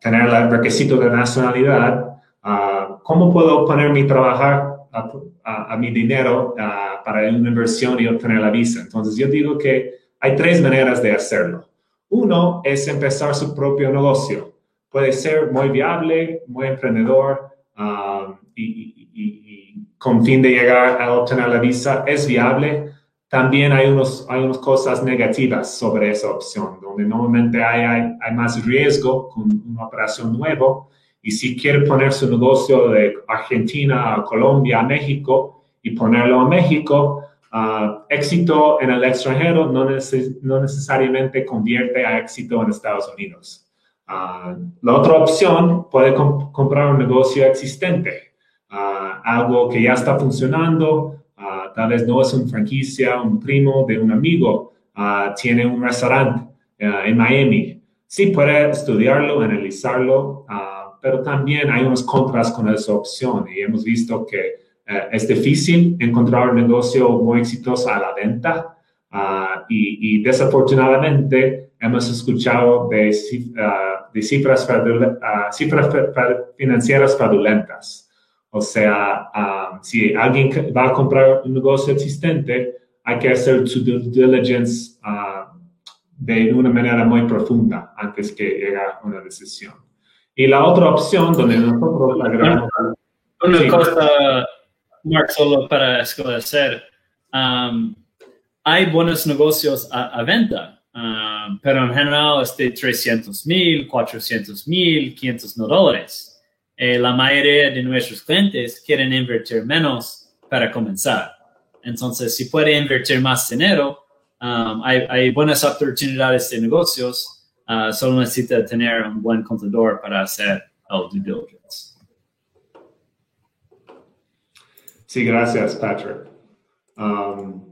tener el requisito de nacionalidad. ¿Cómo puedo ponerme a trabajar a, mi dinero para una inversión y obtener la visa? Entonces, yo digo que hay tres maneras de hacerlo. Uno es empezar su propio negocio. Puede ser muy viable, muy emprendedor um, y, con fin de llegar a obtener la visa es viable. También hay, unos, hay unas cosas negativas sobre esa opción, donde normalmente hay, hay, hay más riesgo con una operación nueva. Y si quiere poner su negocio de Argentina a Colombia, a México y ponerlo a México, Uh, éxito en el extranjero no, no, necesariamente convierte a éxito en Estados Unidos. Uh, la otra opción puede comprar un negocio existente, uh, algo que ya está funcionando, tal vez no es una franquicia, un primo de un amigo, tiene un restaurante en Miami. Sí puede estudiarlo, analizarlo, pero también hay unos contras con esa opción y hemos visto que eh, es difícil encontrar un negocio muy exitoso a la venta uh, y, y, desafortunadamente hemos escuchado de, uh, de cifras, uh, cifras financieras fraudulentas. O sea, si alguien va a comprar un negocio existente, hay que hacer su due diligence de una manera muy profunda antes que llegue a una decisión. Y la otra opción donde nosotros agregamos... Una cosa Mark, solo para esclarecer, um, hay buenos negocios a, venta, um, pero en general es de 300 mil, 400 mil, 500 mil dólares. Eh, la mayoría de nuestros clientes quieren invertir menos para comenzar. Entonces, si puede invertir más dinero, um, hay, buenas oportunidades de negocios. Uh, solo necesita tener un buen contador para hacer el due diligence. Sí, gracias, Patrick. Um,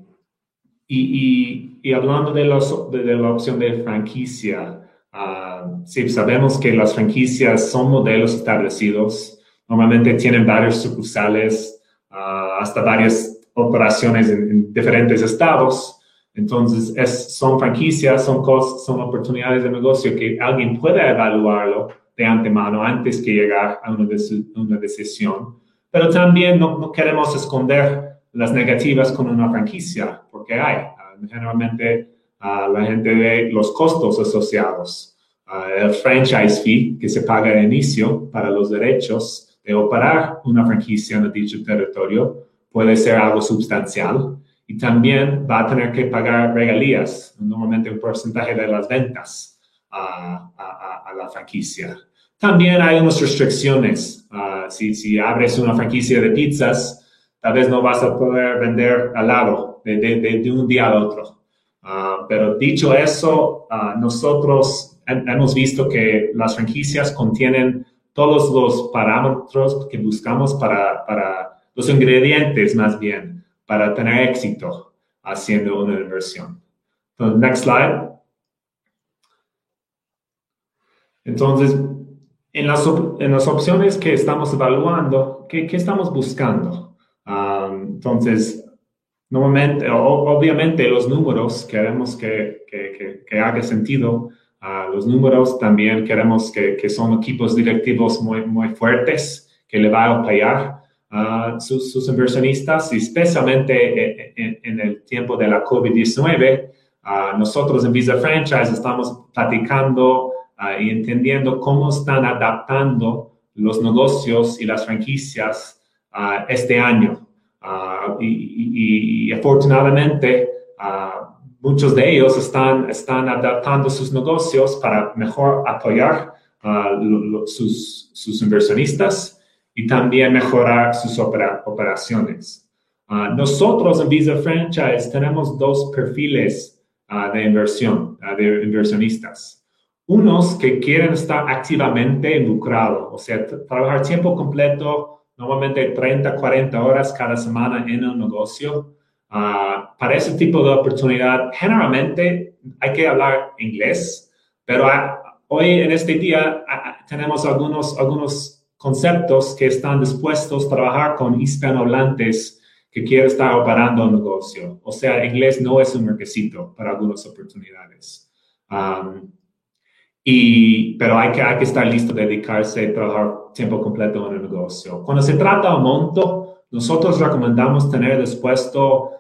y, y, hablando de, los, de, la opción de franquicia, uh, sí, sabemos que las franquicias son modelos establecidos. Normalmente tienen varios sucursales, uh, hasta varias operaciones en, diferentes estados. Entonces, es, son franquicias, son, son oportunidades de negocio que alguien puede evaluarlo de antemano antes que llegar a una, una decisión. Pero también no, queremos esconder las negativas con una franquicia, porque hay. Ah, generalmente uh, la gente ve los costos asociados. Uh, el franchise fee que se paga al inicio para los derechos de operar una franquicia en dicho territorio puede ser algo sustancial y también va a tener que pagar regalías, normalmente un porcentaje de las ventas a, a la franquicia. También hay unas restricciones. Ah, si, si, abres una franquicia de pizzas, tal vez no vas a poder vender al lado de, de, de un día al otro. Uh, pero dicho eso, uh, nosotros hemos visto que las franquicias contienen todos los parámetros que buscamos para, para los ingredientes más bien, para tener éxito haciendo una inversión. Entonces, next slide. Entonces, en las, en las opciones que estamos evaluando, ¿qué, qué estamos buscando? entonces, normalmente, obviamente los números queremos que, que, que, haga sentido. Uh, los números también queremos que, que, son equipos directivos muy, muy fuertes, que le va a apoyar a sus, inversionistas, especialmente en, en, el tiempo de la COVID-19. Uh, nosotros en Visa Franchise estamos platicando y entendiendo cómo están adaptando los negocios y las franquicias este año. Y, y, afortunadamente, muchos de ellos están, están adaptando sus negocios para mejor apoyar sus, sus, inversionistas y también mejorar sus operaciones. nosotros en Visa Franchise tenemos dos perfiles de inversión, de inversionistas unos que quieren estar activamente involucrados, o sea, trabajar tiempo completo, normalmente 30, 40 horas cada semana en el negocio. Ah, para ese tipo de oportunidad, generalmente hay que hablar inglés, pero hoy en este día tenemos algunos, algunos conceptos que están dispuestos a trabajar con hispanohablantes que quieren estar operando el negocio. O sea, inglés no es un requisito para algunas oportunidades. Y, pero hay que, hay que estar listo, dedicarse a trabajar tiempo completo en el negocio. Cuando se trata de monto, nosotros recomendamos tener dispuesto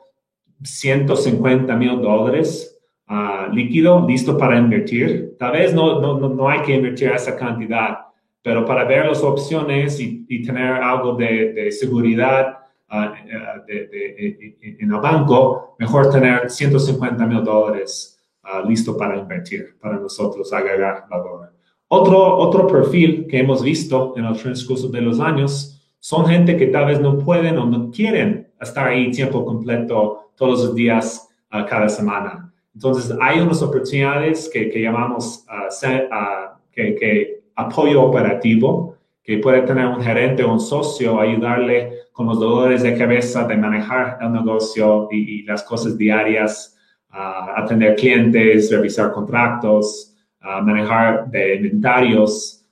150 mil dólares uh, líquido listo para invertir. Tal vez no, no, no, hay que invertir esa cantidad, pero para ver las opciones y, y tener algo de, de seguridad uh, de, de, en el banco, mejor tener 150 mil dólares Ah, listo para invertir, para nosotros agregar valor. Otro, otro perfil que hemos visto en el transcurso de los años son gente que tal vez no pueden o no quieren estar ahí tiempo completo todos los días uh, cada semana. Entonces, hay unas oportunidades que, que llamamos uh, que, que apoyo operativo, que puede tener un gerente o un socio, ayudarle con los dolores de cabeza de manejar el negocio y, las cosas diarias atender clientes, revisar contratos, manejar de inventarios,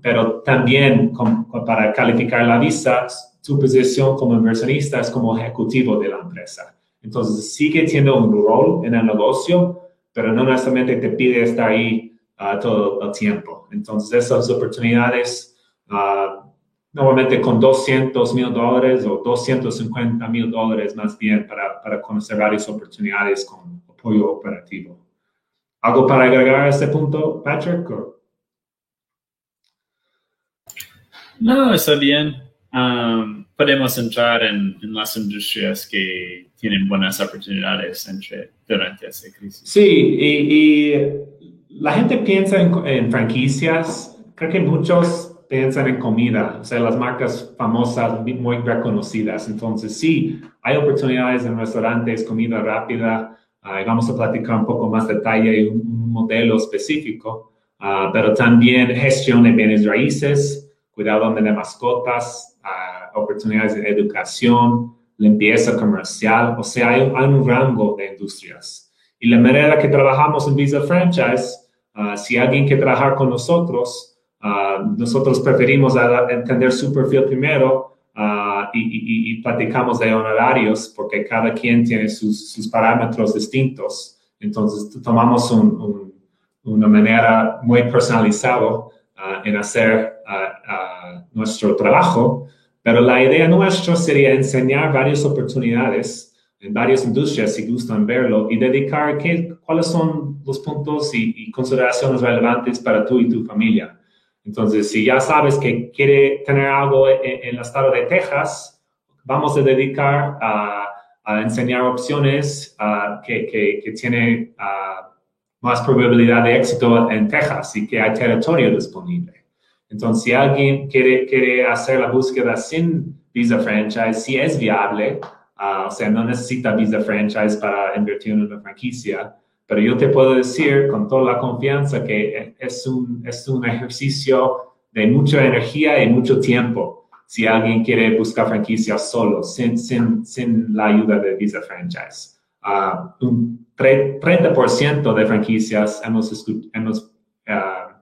pero también para calificar la visa, su posición como inversionista es como ejecutivo de la empresa. Entonces, sigue teniendo un rol en el negocio, pero no necesariamente te pide estar ahí todo el tiempo. Entonces, esas oportunidades normalmente con 200 mil dólares o 250 mil dólares más bien para, para conocer varias oportunidades con apoyo operativo. ¿Algo para agregar a este punto, Patrick? No, está bien. Um, podemos entrar en, las industrias que tienen buenas oportunidades entre, durante esta crisis. Sí, y, la gente piensa en, franquicias. Creo que muchos piensan en comida, o sea, las marcas famosas muy reconocidas. Entonces, sí, hay oportunidades en restaurantes, comida rápida. Uh, vamos a platicar un poco más detalle y un, modelo específico, uh, pero también gestión de bienes raíces, cuidado de mascotas, uh, oportunidades de educación, limpieza comercial, o sea, hay, hay, un rango de industrias. Y la manera que trabajamos en Visa Franchise, si alguien quiere trabajar con nosotros, Ah, nosotros preferimos entender su perfil primero uh, y, y, platicamos de honorarios porque cada quien tiene sus, sus parámetros distintos. Entonces tomamos un, una manera muy personalizada uh, en hacer nuestro trabajo, pero la idea nuestra sería enseñar varias oportunidades en varias industrias, si gustan verlo, y dedicar qué, cuáles son los puntos y, y consideraciones relevantes para tú y tu familia. Entonces, si ya sabes que quiere tener algo en, el estado de Texas, vamos a dedicar a, enseñar opciones que, que, que tiene más probabilidad de éxito en Texas y que hay territorio disponible. Entonces, si alguien quiere, quiere hacer la búsqueda sin Visa Franchise, si es viable, o sea, no necesita Visa Franchise para invertir en una franquicia, pero yo te puedo decir con toda la confianza que es un, es un ejercicio de mucha energía y mucho tiempo si alguien quiere buscar franquicias solo, sin, sin, sin la ayuda de Visa Franchise. Uh, un 30% de franquicias hemos, hemos uh,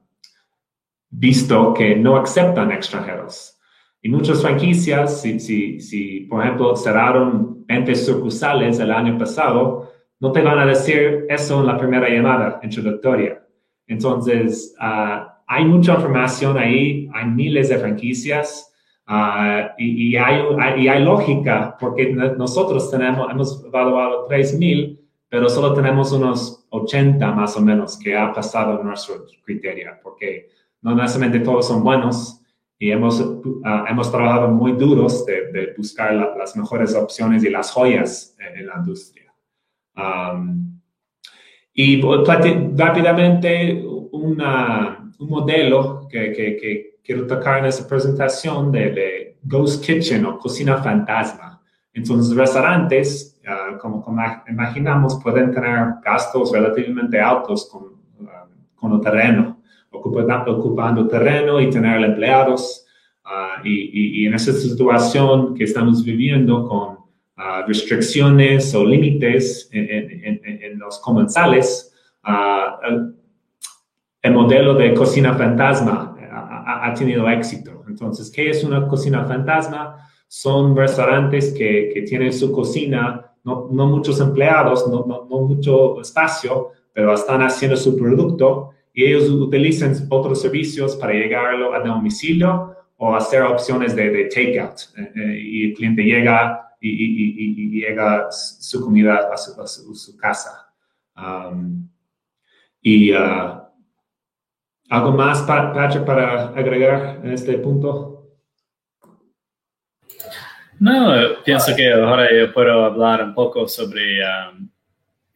visto que no aceptan extranjeros. Y muchas franquicias, si, si, si por ejemplo cerraron 20 sucursales el año pasado, no te van a decir eso en la primera llamada introductoria. Entonces, ah, hay mucha información ahí, hay miles de franquicias ah, y, hay, y, hay, lógica porque nosotros tenemos, hemos evaluado 3.000, pero solo tenemos unos 80 más o menos que ha pasado nuestro criterio, porque no necesariamente todos son buenos y hemos, ah, hemos trabajado muy duros de, buscar las mejores opciones y las joyas en la industria y rápidamente una, un modelo que, que, quiero tocar en esta presentación de, Ghost Kitchen o cocina fantasma. Entonces, restaurantes, uh, como, como, imaginamos, pueden tener gastos relativamente altos con, con el terreno, ocupando, ocupando terreno y tener empleados. y, y, en esa situación que estamos viviendo con restricciones o límites en, en, los comensales, el modelo de cocina fantasma ha, tenido éxito. Entonces, ¿qué es una cocina fantasma? Son restaurantes que, que tienen su cocina, no, no muchos empleados, no, no, no, mucho espacio, pero están haciendo su producto y ellos utilizan otros servicios para llegarlo a domicilio o hacer opciones de, de takeout. Eh, eh, y el cliente llega y, llega su comida a su, casa. Um, y uh, algo más, Patrick, para agregar en este punto. No, pienso que ahora yo puedo hablar un poco sobre um,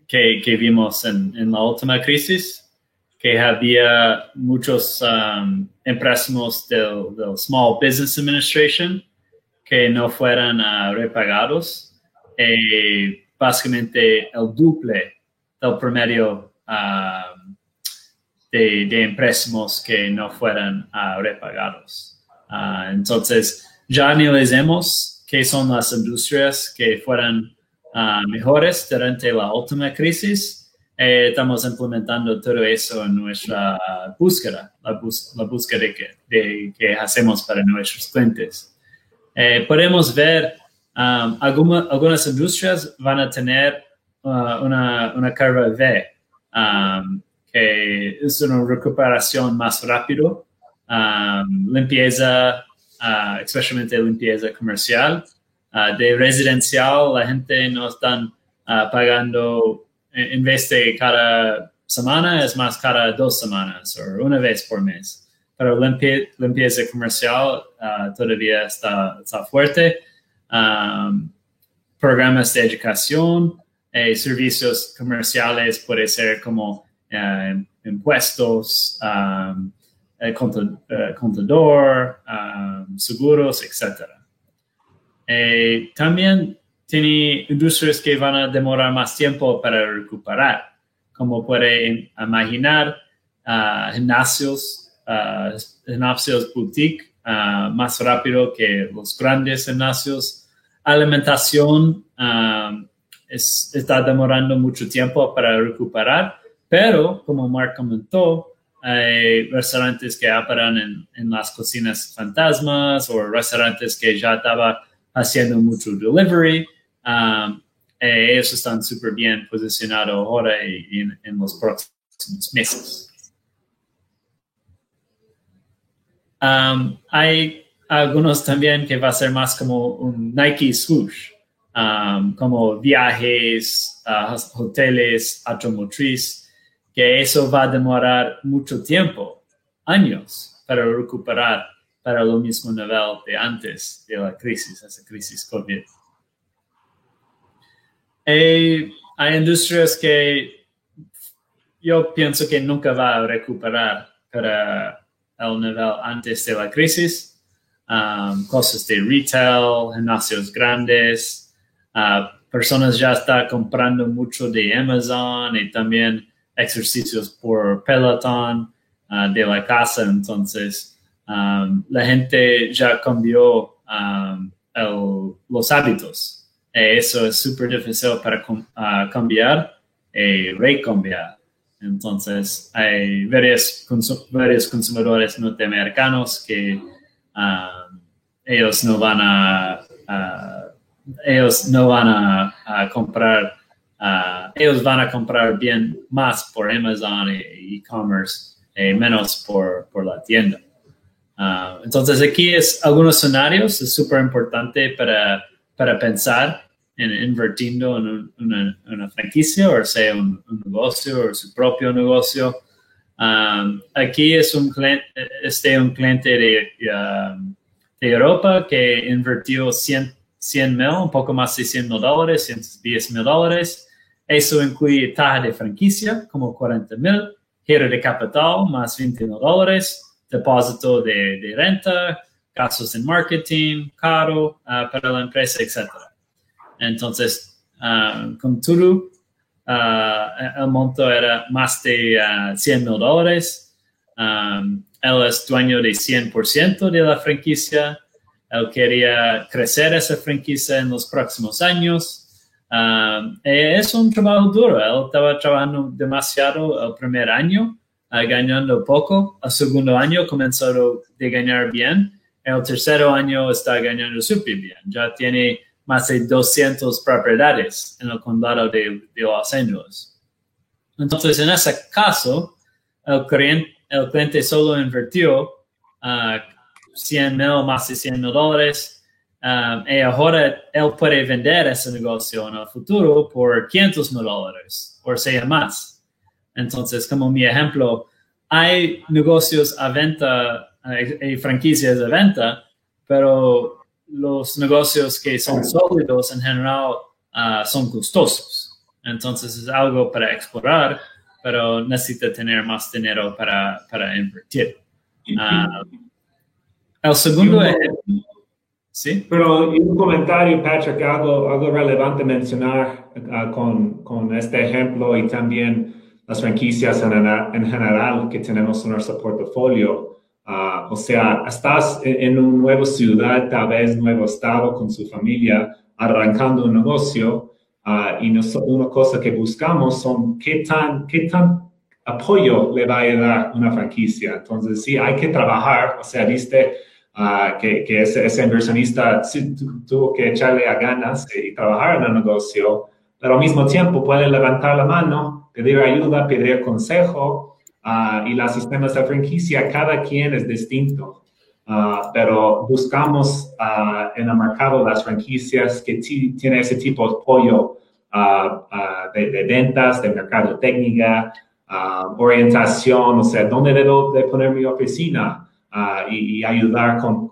qué, vimos en, la última crisis, que había muchos um, empréstamos del, del Small Business Administration que no fueran uh, repagados, eh, básicamente el duple del promedio uh, de, de, empréstamos que no fueran uh, repagados. entonces, ya analicemos qué son las industrias que fueran mejores durante la última crisis. Eh, estamos implementando todo eso en nuestra búsqueda, la, búsqueda de, que hacemos para nuestros clientes. Eh, podemos ver um, algunas industrias van a tener uh, una, una, curva V, um, que es una recuperación más rápido, um, limpieza, uh, especialmente limpieza comercial. Uh, de residencial, la gente no están pagando en vez de cada semana, es más cada dos semanas o una vez por mes pero limpieza comercial uh, todavía está, fuerte. Um, programas de educación, eh, servicios comerciales puede ser como uh, impuestos, um, uh, contador, seguros, etc. Eh, también tiene industrias que van a demorar más tiempo para recuperar, como puede imaginar, gimnasios uh, gimnasios boutique uh, más rápido que los grandes gimnasios. Alimentación um, está demorando mucho tiempo para recuperar, pero como Mark comentó, hay restaurantes que operan en, en las cocinas fantasmas o restaurantes que ya estaban haciendo mucho delivery. Um, ellos están súper bien posicionados ahora y en los próximos meses. Hay algunos también que va a ser más como un Nike swoosh, como viajes, hoteles, automotriz, que eso va a demorar mucho tiempo, años, para recuperar para lo mismo nivel de antes de la crisis, esa crisis COVID. Eh, hay industrias que yo pienso que nunca va a recuperar para el nivel antes de la crisis. Um, cosas de retail, gimnasios grandes, uh, personas ya están comprando mucho de Amazon y también ejercicios por Peloton uh, de la casa. Entonces, um, la gente ya cambió um, los hábitos. E eso es súper difícil para uh, cambiar y recambiar. Entonces, hay varios, varios consumidores norteamericanos que um, ellos no van a, ellos no van a, comprar, ellos van a comprar bien más por Amazon e e-commerce y menos por, por la tienda. Uh, entonces, aquí es algunos escenarios, es súper importante para, para pensar en en una, franquicia o sea un, negocio o su propio negocio. Um, aquí es un cliente, este un cliente de, um, de Europa que invirtió 100 mil, un poco más de 100 mil dólares, 110 mil dólares. Eso incluye taja de franquicia como 40 mil giro de capital más 20 mil dólares, depósito de, renta, gastos en marketing, caro para la empresa, etc. Entonces, con Turu, el monto era más de 100 mil dólares. él es dueño de 100% de la franquicia. Él quería crecer esa franquicia en los próximos años. es un trabajo duro. Él estaba trabajando demasiado el primer año, uh, ganando poco. El segundo año comenzó a ganar bien. El tercer año está ganando súper bien. Ya tiene más de 200 propiedades en el condado de, Los Ángeles. Entonces, en ese caso, el cliente, solo invirtió 100 uh, mil más de 100 mil dólares um, y ahora él puede vender ese negocio en el futuro por 500 mil dólares o sea más. Entonces, como mi ejemplo, hay negocios a venta, hay franquicias a venta, pero los negocios que son sólidos en general uh, son costosos. Entonces es algo para explorar, pero necesita tener más dinero para, para invertir. Uh, el segundo ejemplo. Sí. Pero un comentario, Patrick, algo, algo relevante mencionar uh, con, con, este ejemplo y también las franquicias en, en general que tenemos en nuestro portafolio. Ah, o sea, estás en, una nueva ciudad, tal vez nuevo estado con su familia, arrancando un negocio. Uh, y una cosa que buscamos son qué tan, qué tan apoyo le va a dar una franquicia. Entonces, sí, hay que trabajar, o sea, viste uh, que, que ese, ese, inversionista tuvo que echarle a ganas y trabajar en el negocio, pero al mismo tiempo puede levantar la mano, pedir ayuda, pedir consejo Ah, y los sistemas de franquicia, cada quien es distinto. Uh, pero buscamos uh, en el mercado las franquicias que tienen ese tipo de apoyo de, de, ventas, de mercado técnica, orientación, o sea, dónde debo de poner mi oficina y, y, ayudar con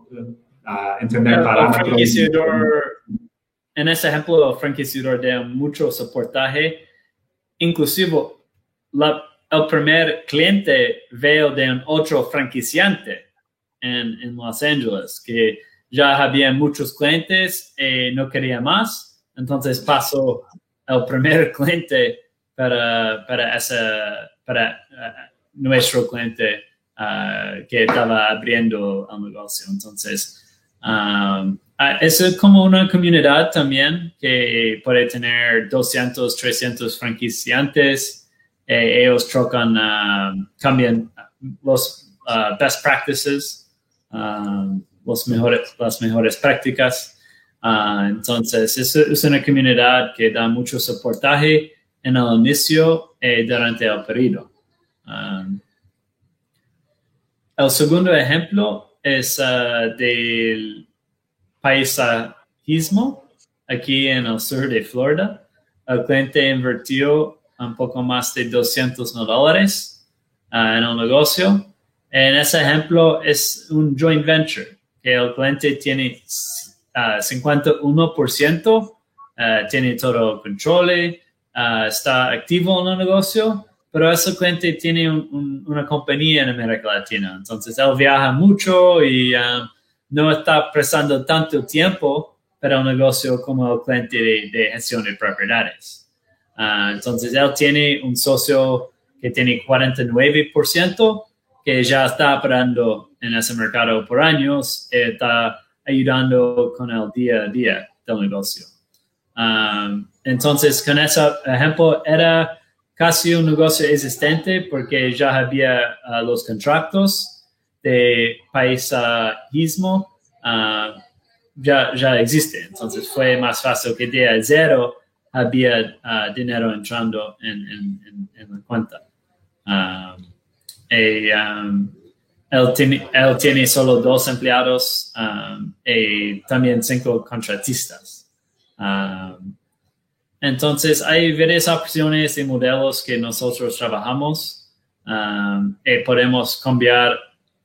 entender parámetros. En ese ejemplo, el franquiciador de mucho soportaje, inclusive la el primer cliente veo de un otro franquiciante en, en, Los Ángeles, que ya había muchos clientes y no quería más. Entonces pasó el primer <laughs> cliente para, para, esa, para uh, nuestro cliente uh, que estaba abriendo el negocio. Entonces, um, uh, es como una comunidad también que puede tener 200, 300 franquiciantes eh, ellos trocan, uh, cambian los uh, best practices, um, los mejores, las mejores prácticas. Entonces, es, es, una comunidad que da mucho soportaje en el inicio y durante el periodo. El segundo ejemplo es del paisajismo aquí en el sur de Florida. El cliente invirtió un poco más de 200 dólares ah, en el negocio. En ese ejemplo es un joint venture, que el cliente tiene 51%, ah, ah, tiene todo el control, está activo en el negocio, pero ese cliente tiene una compañía en América Latina. Entonces él viaja mucho y no está prestando tanto tiempo para un negocio como el cliente de gestión de propiedades. Ah, entonces, él tiene un socio que tiene 49%, que ya está operando en ese mercado por años, y está ayudando con el día a día del negocio. Ah, entonces, con ese ejemplo, era casi un negocio existente porque ya había ah, los contratos de paisajismo, ya, ya existe. Entonces, fue más fácil que de cero había uh, dinero entrando en, en, la cuenta. Um, y, um, él, tiene, solo dos empleados um, y también cinco contratistas. entonces, hay varias opciones y modelos que nosotros trabajamos y podemos cambiar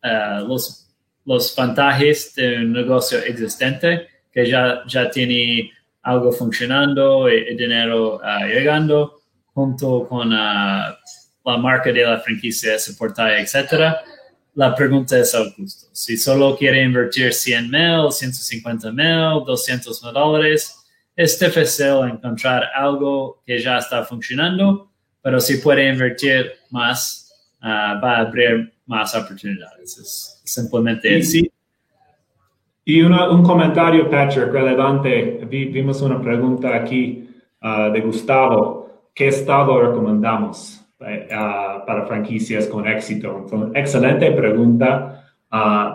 uh, los, los vantajes de un negocio existente que ya, ya tiene algo funcionando y, dinero ah, llegando junto con uh, la marca de la franquicia, ese portal, etcétera, la pregunta es al gusto. Si solo quiere invertir 100 mil, 150 mil, 200 mil dólares, es difícil encontrar algo que ya está funcionando, pero si puede invertir más, ah, va a abrir más oportunidades. Es simplemente así. Y un comentario, Patrick, relevante. vimos una pregunta aquí ah, de Gustavo. ¿Qué estado recomendamos ah, para franquicias con éxito? excelente pregunta,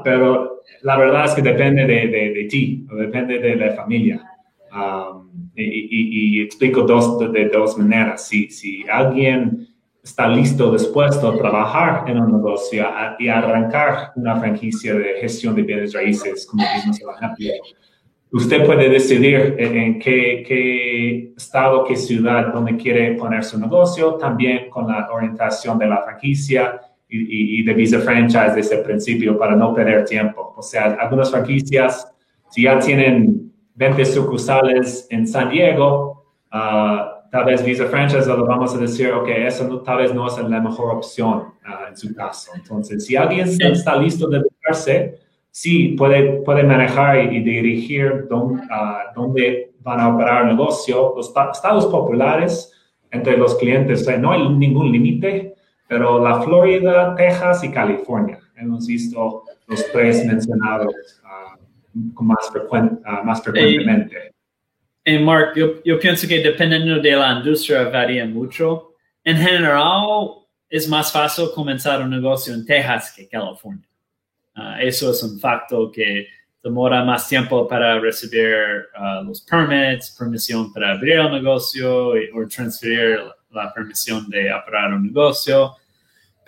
pero la verdad es que depende de, de, de ti, depende de la familia. Um, y, explico dos, de, dos maneras. Si, si alguien está listo, dispuesto a trabajar en un negocio y arrancar una franquicia de gestión de bienes raíces, como vimos el ejemplo, usted puede decidir en, qué, qué, estado, qué ciudad, donde quiere poner su negocio, también con la orientación de la franquicia y, y de Visa Franchise desde el principio para no perder tiempo. O sea, algunas franquicias, si ya tienen 20 sucursales en San Diego, uh, tal vez Visa Franchise lo vamos a decir, ok, eso no, tal vez no es la mejor opción uh, en su caso. Entonces, si alguien está listo de educarse, sí, puede, puede manejar y, dirigir dónde, uh, dónde van a operar el negocio. Los estados populares entre los clientes, no hay ningún límite, pero la Florida, Texas y California, hemos visto los tres mencionados más, ah, más frecuentemente. Y, Mark, yo, yo, pienso que dependiendo de la industria varía mucho. En general, es más fácil comenzar un negocio en Texas que California. Ah, eso es un factor que demora más tiempo para recibir ah, los permits, permisión para abrir el negocio o transferir la permisión de operar un negocio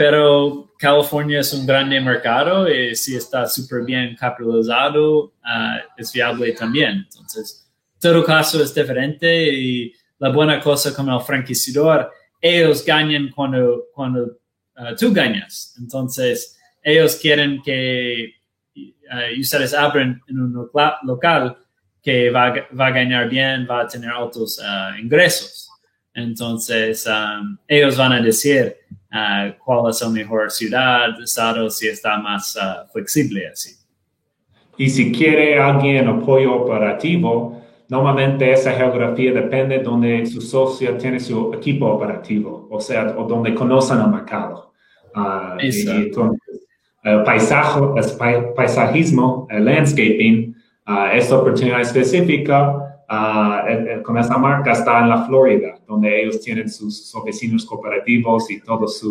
pero California es un grande mercado y si está súper bien capitalizado, ah, es viable también. Entonces, todo caso es diferente y la buena cosa como el franquiciador, ellos ganan cuando, cuando ah, tú ganas. Entonces, ellos quieren que uh, ustedes abren en un local que va, va, a ganar bien, va a tener altos ingresos. Entonces, um, ellos van a decir uh, cuál es la mejor ciudad, estado, si está más flexible así. Y si quiere alguien apoyo operativo, normalmente esa geografía depende de donde su socio tiene su equipo operativo, o sea, o donde conocen el mercado. Uh, el paisaje, el paisajismo, el landscaping, esta oportunidad específica uh, con esa marca está en la Florida, donde ellos tienen sus, oficinas cooperativos y todas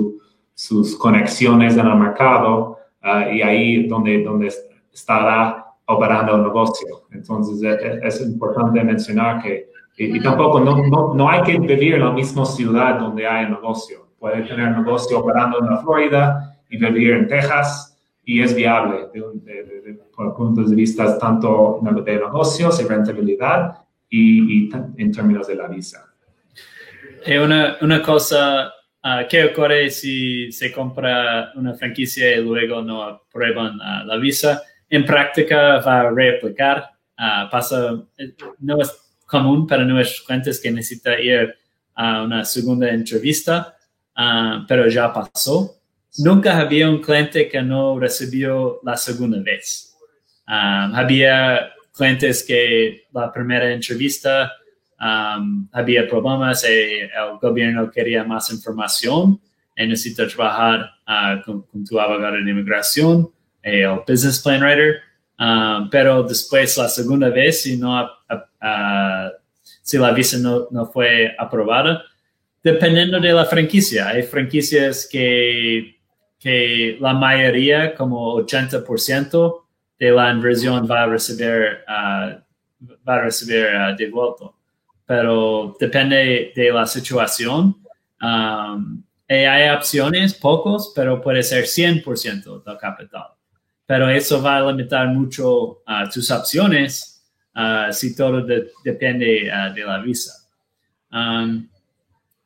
sus conexiones en el mercado uh, y ahí donde, donde estará operando el negocio. Entonces e, e, es, importante mencionar que y, tampoco no, no, no, hay que vivir en la misma ciudad donde hay negocio. Puede tener negocio operando en la Florida y vivir en Texas y es viable de, por puntos de vista tanto de negocios y rentabilidad y, en términos de la visa. Y una, una cosa uh, ¿qué ocurre si se compra una franquicia y luego no aprueban uh, la visa? En práctica va a reaplicar. Uh, pasa, no es común para nuestros clientes que necesita ir a una segunda entrevista, pero ya pasó. Nunca había un cliente que no recibió la segunda vez. había clientes que la primera entrevista um, había problemas y el gobierno quería más información y necesita trabajar uh, con, tu abogado de inmigración, el business plan writer, um, pero después la segunda vez, si, no, uh, si la visa no, no fue aprobada, dependiendo de la franquicia, hay franquicias que, que la mayoría, como 80%, de la inversión va a recibir, uh, va a recibir uh, de vuelta. Pero depende de la situación. Um, hay opciones, pocos, pero puede ser 100% del capital. Pero eso va a limitar mucho uh, tus opciones si todo depende de la visa. Um,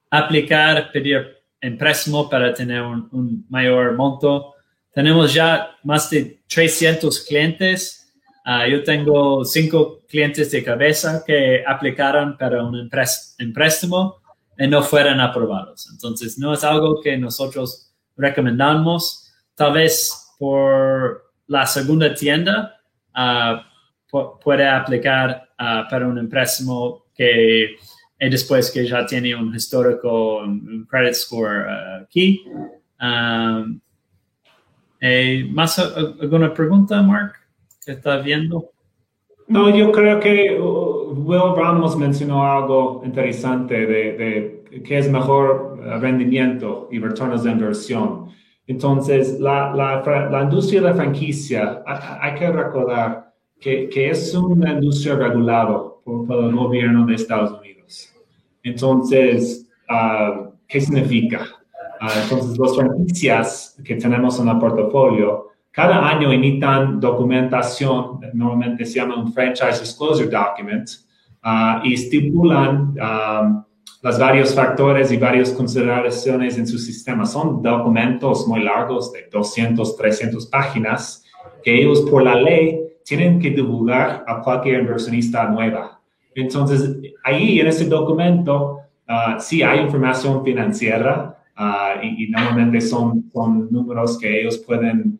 aplicar, pedir préstamo para tener un mayor monto tenemos ya más de 300 clientes. Ah, yo tengo cinco clientes de cabeza que aplicaron para un préstamo y no fueran aprobados. Entonces, no es algo que nosotros recomendamos. Tal vez por la segunda tienda uh, puede aplicar uh, para un empréstimo que después que ya tiene un histórico, un credit score uh, aquí. Eh, ¿Más alguna pregunta, Mark, que está viendo? No, yo creo que uh, Will Ramos mencionó algo interesante de, de qué es mejor rendimiento y retornos de inversión. Entonces, la, la, la industria de la franquicia, hay que recordar que, que es una industria regulada por, por, el gobierno de Estados Unidos. Entonces, uh, ¿qué significa? entonces, las franquicias que tenemos en el portafolio cada año emitan documentación, normalmente se llama un Franchise Disclosure Document, uh, y estipulan um, los varios factores y varias consideraciones en su sistema. Son documentos muy largos, de 200, 300 páginas, que ellos por la ley tienen que divulgar a cualquier inversionista nueva. Entonces, ahí en ese documento uh, sí hay información financiera uh, y, y, normalmente son, son números que ellos pueden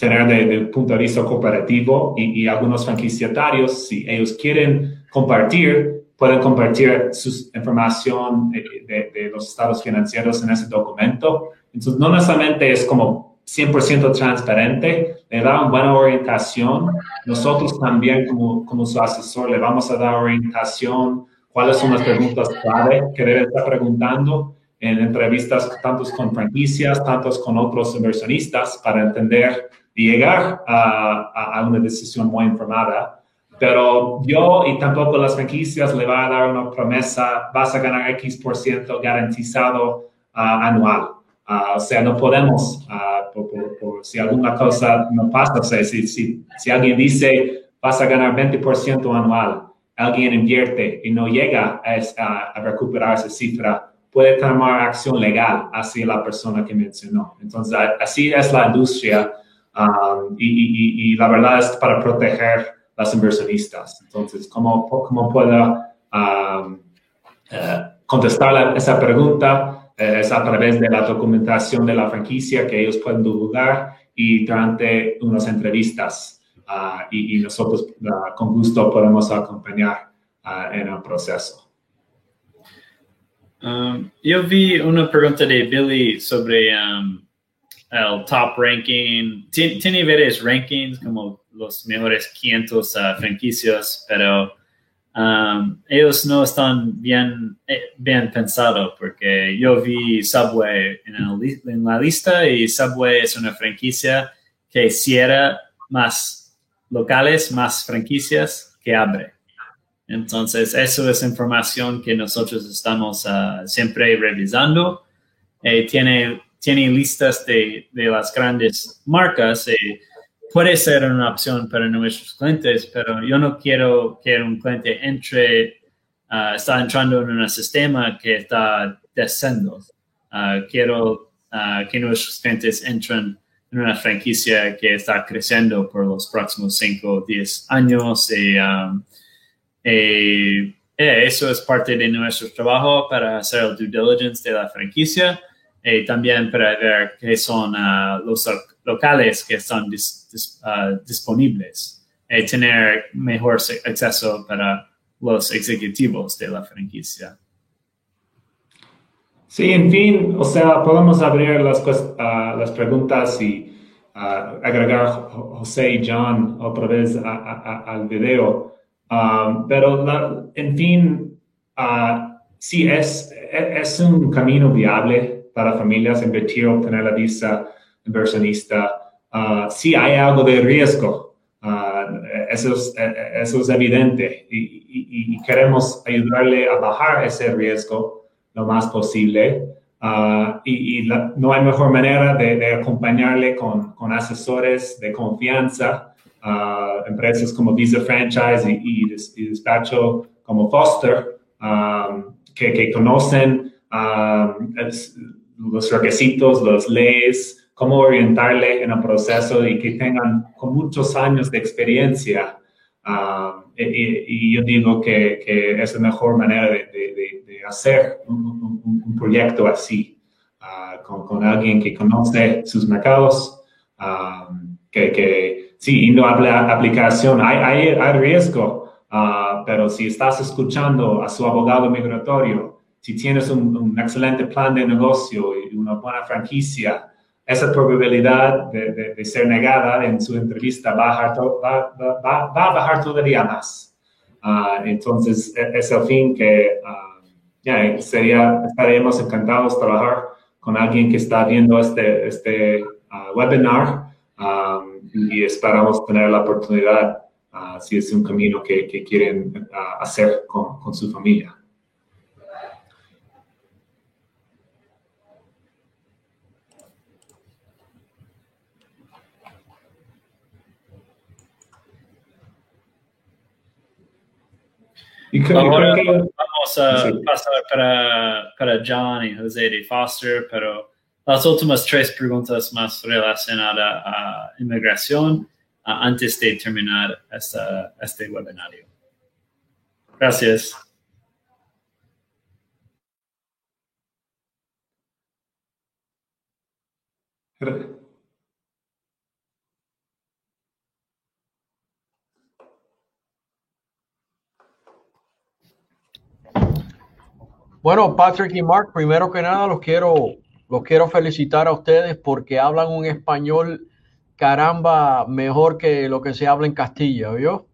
tener desde punto de vista cooperativo y, algunos franquiciatarios, si ellos quieren compartir, pueden compartir su información de, los estados financieros en ese documento. Entonces, no necesariamente es como 100% transparente, le da una buena orientación. Nosotros también, como, como su asesor, le vamos a dar orientación, cuáles son las preguntas clave que debe estar preguntando en entrevistas tantos con franquicias, tantos con otros inversionistas para entender y llegar a, una decisión muy informada. Pero yo y tampoco las franquicias le va a dar una promesa, vas a ganar X por ciento garantizado ah, anual. Ah, o sea, no podemos, ah, por, si alguna cosa no pasa, o sea, si, si, si alguien dice vas a ganar 20% anual, alguien invierte y no llega a, a recuperar esa cifra, puede tomar acción legal hacia la persona que mencionó. Entonces, así es la industria um, y, la verdad es para proteger las inversionistas. Entonces, ¿cómo, cómo puedo um, eh, contestar esa pregunta? Eh, es a través de la documentación de la franquicia que ellos pueden divulgar y durante unas entrevistas. Uh, y, nosotros uh, con gusto podemos acompañar uh, en el proceso. Um, yo vi una pregunta de Billy sobre um, el top ranking. Tiene varios rankings, como los mejores 500 uh, franquicias, pero um, ellos no están bien, eh, bien pensados porque yo vi Subway en, en, la lista y Subway es una franquicia que cierra más locales, más franquicias que abre. Entonces, eso es información que nosotros estamos ah, siempre revisando. Eh, tiene, tiene listas de, de, las grandes marcas. y puede ser una opción para nuestros clientes, pero yo no quiero que un cliente entre, uh, está entrando en un sistema que está descendiendo. Ah, quiero que nuestros clientes entren en una franquicia que está creciendo por los próximos 5 o 10 años y um, eh, eso es parte de nuestro trabajo para hacer el due diligence de la franquicia y eh, también para ver qué son uh, los locales que están uh, disponibles y tener mejor acceso para los ejecutivos de la franquicia. Sí, en fin, o sea, podemos abrir las, uh, las preguntas y agregar José y John otra vez al video. Um, pero, en fin, sí es, es un camino viable para familias invertir obtener la visa inversionista. Uh, sí hay algo de riesgo, uh, eso, es, eso es evidente y, queremos ayudarle a bajar ese riesgo lo más posible. Uh, y, no hay mejor manera de, de acompañarle con, con, asesores de confianza empresas como Visa Franchise y, despacho como Foster, que, conocen los requisitos, las leyes, cómo orientarle en el proceso y que tengan con muchos años de experiencia. Um, y, yo digo que, es la mejor manera de, hacer un, proyecto así, ah, con, alguien que conoce sus mercados, que, que sí, y no habla aplicación, hay, riesgo, ah, pero si estás escuchando a su abogado migratorio, si tienes un, excelente plan de negocio y una buena franquicia, esa probabilidad de, ser negada en su entrevista va a, bajar, todavía más. Ah, entonces, e, es el fin que uh, sería, estaríamos encantados de trabajar con alguien que está viendo este, este ah, webinar y esperamos tener la oportunidad, si es un camino que, quieren hacer con su familia. Ahora vamos a pasar para, para John y José de Foster, pero las últimas tres preguntas más relacionadas a inmigración antes de terminar esta, este webinario. Gracias. Bueno, Patrick y Mark, primero que nada los quiero, los quiero felicitar a ustedes porque hablan un español caramba mejor que lo que se habla en Castilla, ¿vio?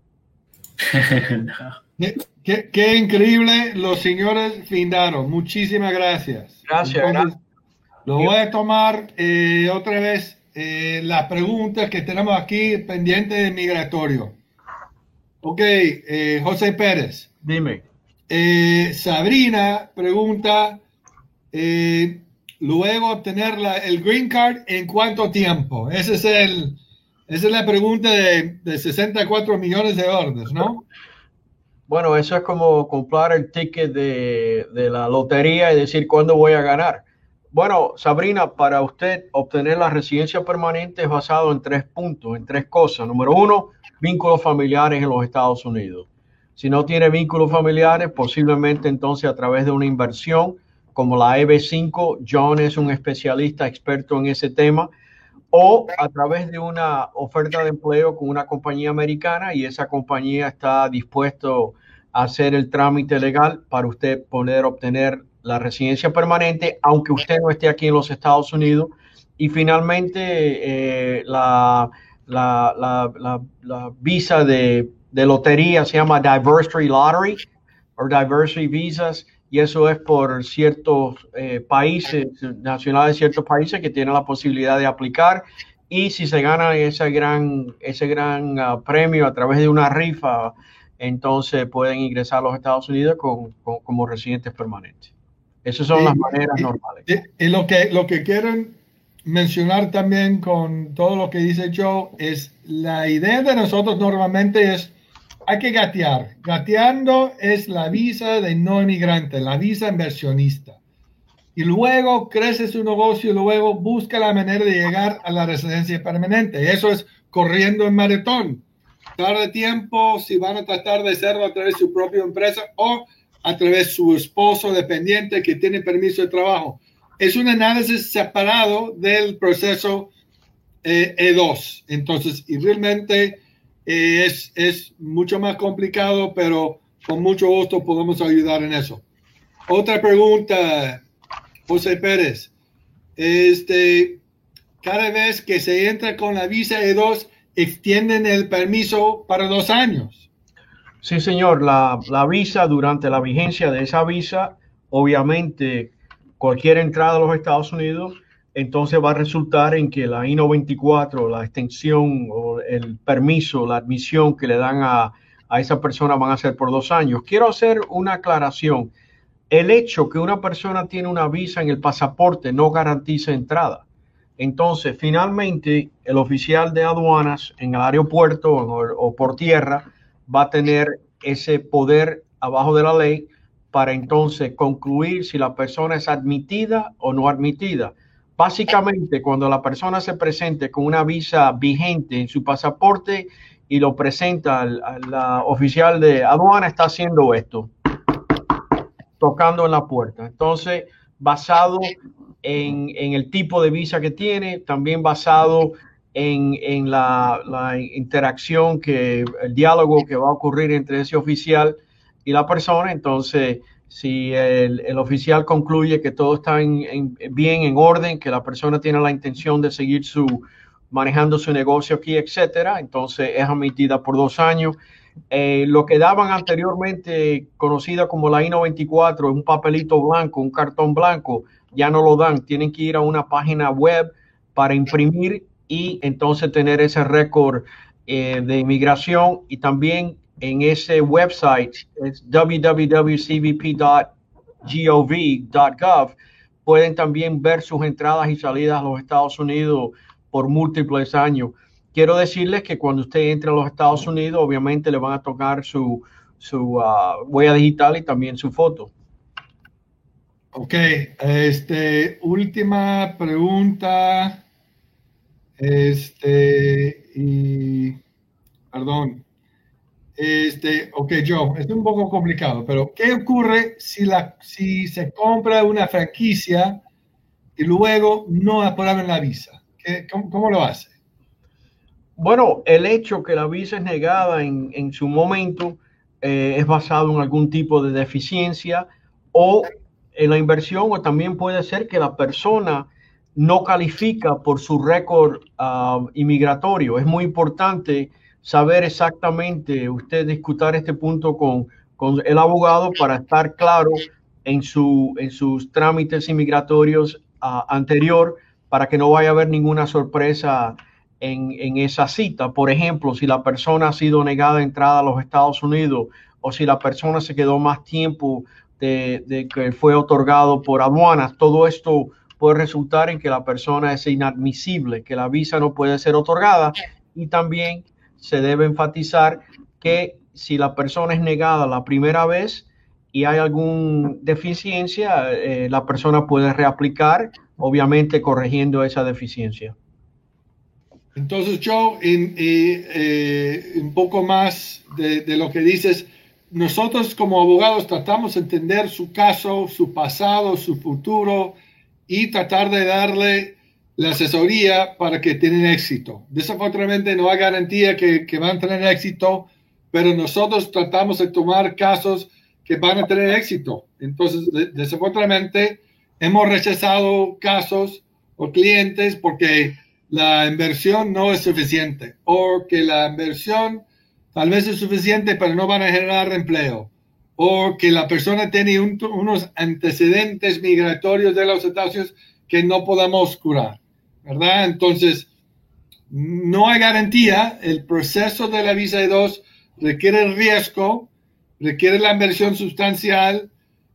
<laughs> qué, increíble los señores Findaro. Muchísimas gracias. Gracias. Lo voy a tomar eh, otra vez eh, las preguntas que tenemos aquí pendientes de migratorio. Ok, eh, José Pérez. Dime. Eh, Sabrina pregunta, eh, luego obtener el green card en cuánto tiempo? Ese es el, esa es la pregunta de, 64 millones de dólares, ¿no? Bueno, eso es como comprar el ticket de, de la lotería y decir cuándo voy a ganar. Bueno, Sabrina, para usted obtener la residencia permanente es basado en tres puntos, en tres cosas. Número uno, vínculos familiares en los Estados Unidos. Si no tiene vínculos familiares, posiblemente entonces a través de una inversión como la EB5, John es un especialista experto en ese tema, o a través de una oferta de empleo con una compañía americana y esa compañía está dispuesto a hacer el trámite legal para usted poder obtener la residencia permanente, aunque usted no esté aquí en los Estados Unidos. Y finalmente, eh, la, la, la, visa de de lotería se llama Diversity Lottery o Diversity Visas y eso es por ciertos eh, países, nacionales de ciertos países que tienen la posibilidad de aplicar y si se gana ese gran, ese gran ah, premio a través de una rifa, entonces pueden ingresar a los Estados Unidos con, como residentes permanentes. Esas son las maneras normales. Y, lo, que, lo que quieren mencionar también con todo lo que dice Joe es la idea de nosotros normalmente es hay que gatear. Gateando es la visa de no inmigrante, la visa inversionista. Y luego crece su negocio y luego busca la manera de llegar a la residencia permanente. Eso es corriendo en maratón. Tarde tiempo si van a tratar de hacerlo a través de su propia empresa o a través de su esposo dependiente que tiene permiso de trabajo. Es un análisis separado del proceso E2. E Entonces, y realmente es, es mucho más complicado, pero con mucho gusto podemos ayudar en eso. Otra pregunta, José Pérez. Este, cada vez que se entra con la visa E2, extienden el permiso para dos años. Sí, señor. La, la, visa, durante la vigencia de esa visa, obviamente cualquier entrada a los Estados Unidos entonces va a resultar en que la I-94, la extensión o el permiso, la admisión que le dan a, esa persona van a ser por dos años. Quiero hacer una aclaración. El hecho que una persona tiene una visa en el pasaporte no garantiza entrada. Entonces, finalmente, el oficial de aduanas en el aeropuerto o por tierra va a tener ese poder abajo de la ley para entonces concluir si la persona es admitida o no admitida. Básicamente, cuando la persona se presente con una visa vigente en su pasaporte y lo presenta al, oficial de aduana, está haciendo esto. tocando en la puerta. Entonces, basado en, el tipo de visa que tiene, también basado en, la, interacción, que el diálogo que va a ocurrir entre ese oficial y la persona. Entonces, si el, oficial concluye que todo está bien, en orden, que la persona tiene la intención de seguir su manejando su negocio aquí, etcétera, entonces es admitida por dos años. Eh, lo que daban anteriormente, conocida como la I-94, un papelito blanco, un cartón blanco, ya no lo dan. Tienen que ir a una página web para imprimir y entonces tener ese récord eh, de inmigración y también en ese website, es www.cbp.gov.gov, pueden también ver sus entradas y salidas a los Estados Unidos por múltiples años. Quiero decirles que cuando usted entre a los Estados Unidos, obviamente le van a tocar su, su uh, huella digital y también su foto. Ok, este, última pregunta. Este, y, perdón. Este, ok, Joe, es un poco complicado, pero ¿qué ocurre si, la, si se compra una franquicia y luego no aprueban la visa? ¿Qué, cómo, lo hace? Bueno, el hecho que la visa es negada en, en su momento eh, es basado en algún tipo de deficiencia o en la inversión o también puede ser que la persona no califica por su récord uh, inmigratorio. Es muy importante saber exactamente, usted discutir este punto con, con el abogado para estar claro en, su, en sus trámites inmigratorios uh, anterior para que no vaya a haber ninguna sorpresa en, en, esa cita. Por ejemplo, si la persona ha sido negada entrada a los Estados Unidos o si la persona se quedó más tiempo de, que fue otorgado por aduanas. Todo esto puede resultar en que la persona es inadmisible, que la visa no puede ser otorgada y también se debe enfatizar que si la persona es negada la primera vez y hay alguna deficiencia, eh, la persona puede reaplicar, obviamente corrigiendo esa deficiencia. Entonces, Joe, en, eh, un poco más de, de, lo que dices, nosotros como abogados tratamos de entender su caso, su pasado, su futuro y tratar de darle la asesoría para que tengan éxito. Desafortunadamente no hay garantía que, que van a tener éxito, pero nosotros tratamos de tomar casos que van a tener éxito. Entonces, desafortunadamente, hemos rechazado casos o clientes porque la inversión no es suficiente o que la inversión tal vez es suficiente, pero no van a generar empleo. O que la persona tiene unos antecedentes migratorios de los Estados Unidos que no podamos curar, ¿verdad? Entonces, no hay garantía. El proceso de la visa de dos requiere riesgo, requiere la inversión sustancial.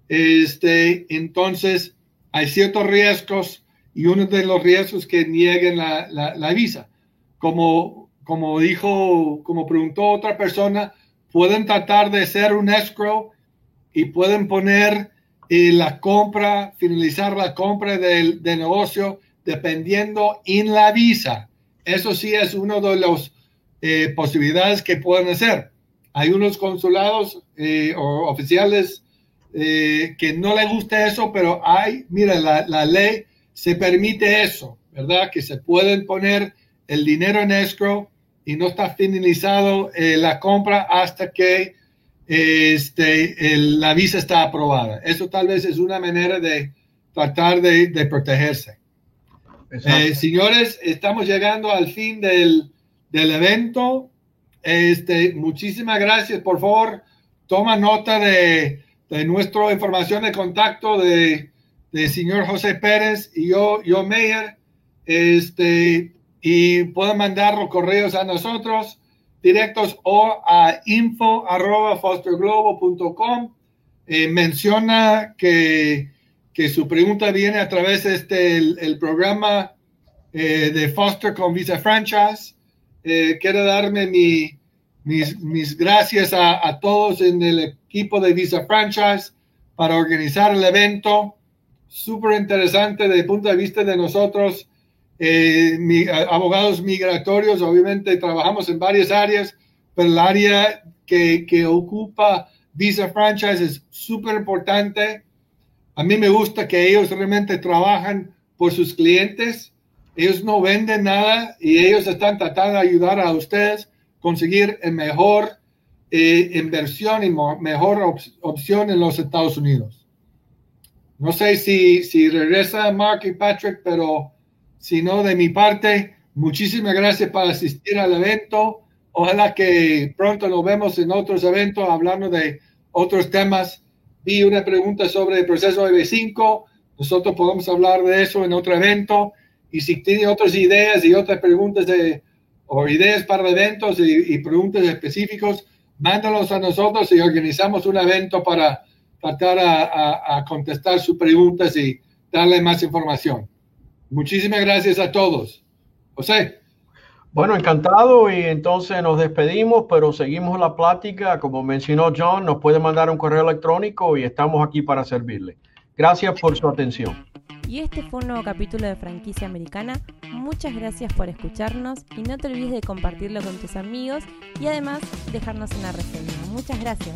Este, entonces, hay ciertos riesgos y uno de los riesgos que nieguen la, la, la visa. Como como dijo, como preguntó otra persona, pueden tratar de ser un escrow y pueden poner eh, la compra, finalizar la compra del, negocio dependiendo en la visa. Eso sí es una de las eh, posibilidades que pueden hacer. Hay unos consulados eh, o oficiales que no les gusta eso, pero hay, mira, la, ley se permite eso, ¿verdad? Que se pueden poner el dinero en escrow y no está finalizado eh, la compra hasta que este, la visa está aprobada. Eso tal vez es una manera de tratar de, protegerse. Eh, señores, estamos llegando al fin del, evento. Este, muchísimas gracias. Por favor, toma nota de, de nuestra información de contacto de, de señor José Pérez y yo, yo Meyer. Este, y pueden mandar los correos a nosotros directos o a info arroba fosterglobo.com. Eh, menciona que, que, su pregunta viene a través de este, el, programa eh, de Foster con Visa Franchise. Eh, quiero darme mi, mis, mis, gracias a, todos en el equipo de Visa Franchise para organizar el evento. Súper interesante desde el punto de vista de nosotros eh, abogados migratorios, obviamente trabajamos en varias áreas, pero el área que, que, ocupa Visa Franchise es súper importante. A mí me gusta que ellos realmente trabajan por sus clientes. Ellos no venden nada y ellos están tratando de ayudar a ustedes a conseguir el mejor eh, inversión y mejor opción en los Estados Unidos. No sé si, si regresa Mark y Patrick, pero si no, de mi parte, muchísimas gracias por asistir al evento. Ojalá que pronto nos vemos en otros eventos hablando de otros temas. Vi una pregunta sobre el proceso de B5. Nosotros podemos hablar de eso en otro evento. Y si tiene otras ideas y otras preguntas de, o ideas para eventos y, preguntas específicos, mándalos a nosotros y organizamos un evento para tratar a, a contestar sus preguntas y darle más información. Muchísimas gracias a todos. José. Bueno, encantado y entonces nos despedimos, pero seguimos la plática. Como mencionó John, nos puede mandar un correo electrónico y estamos aquí para servirle. Gracias por su atención. Y este fue un nuevo capítulo de Franquicia Americana. Muchas gracias por escucharnos y no te olvides de compartirlo con tus amigos y además dejarnos una reseña. Muchas gracias.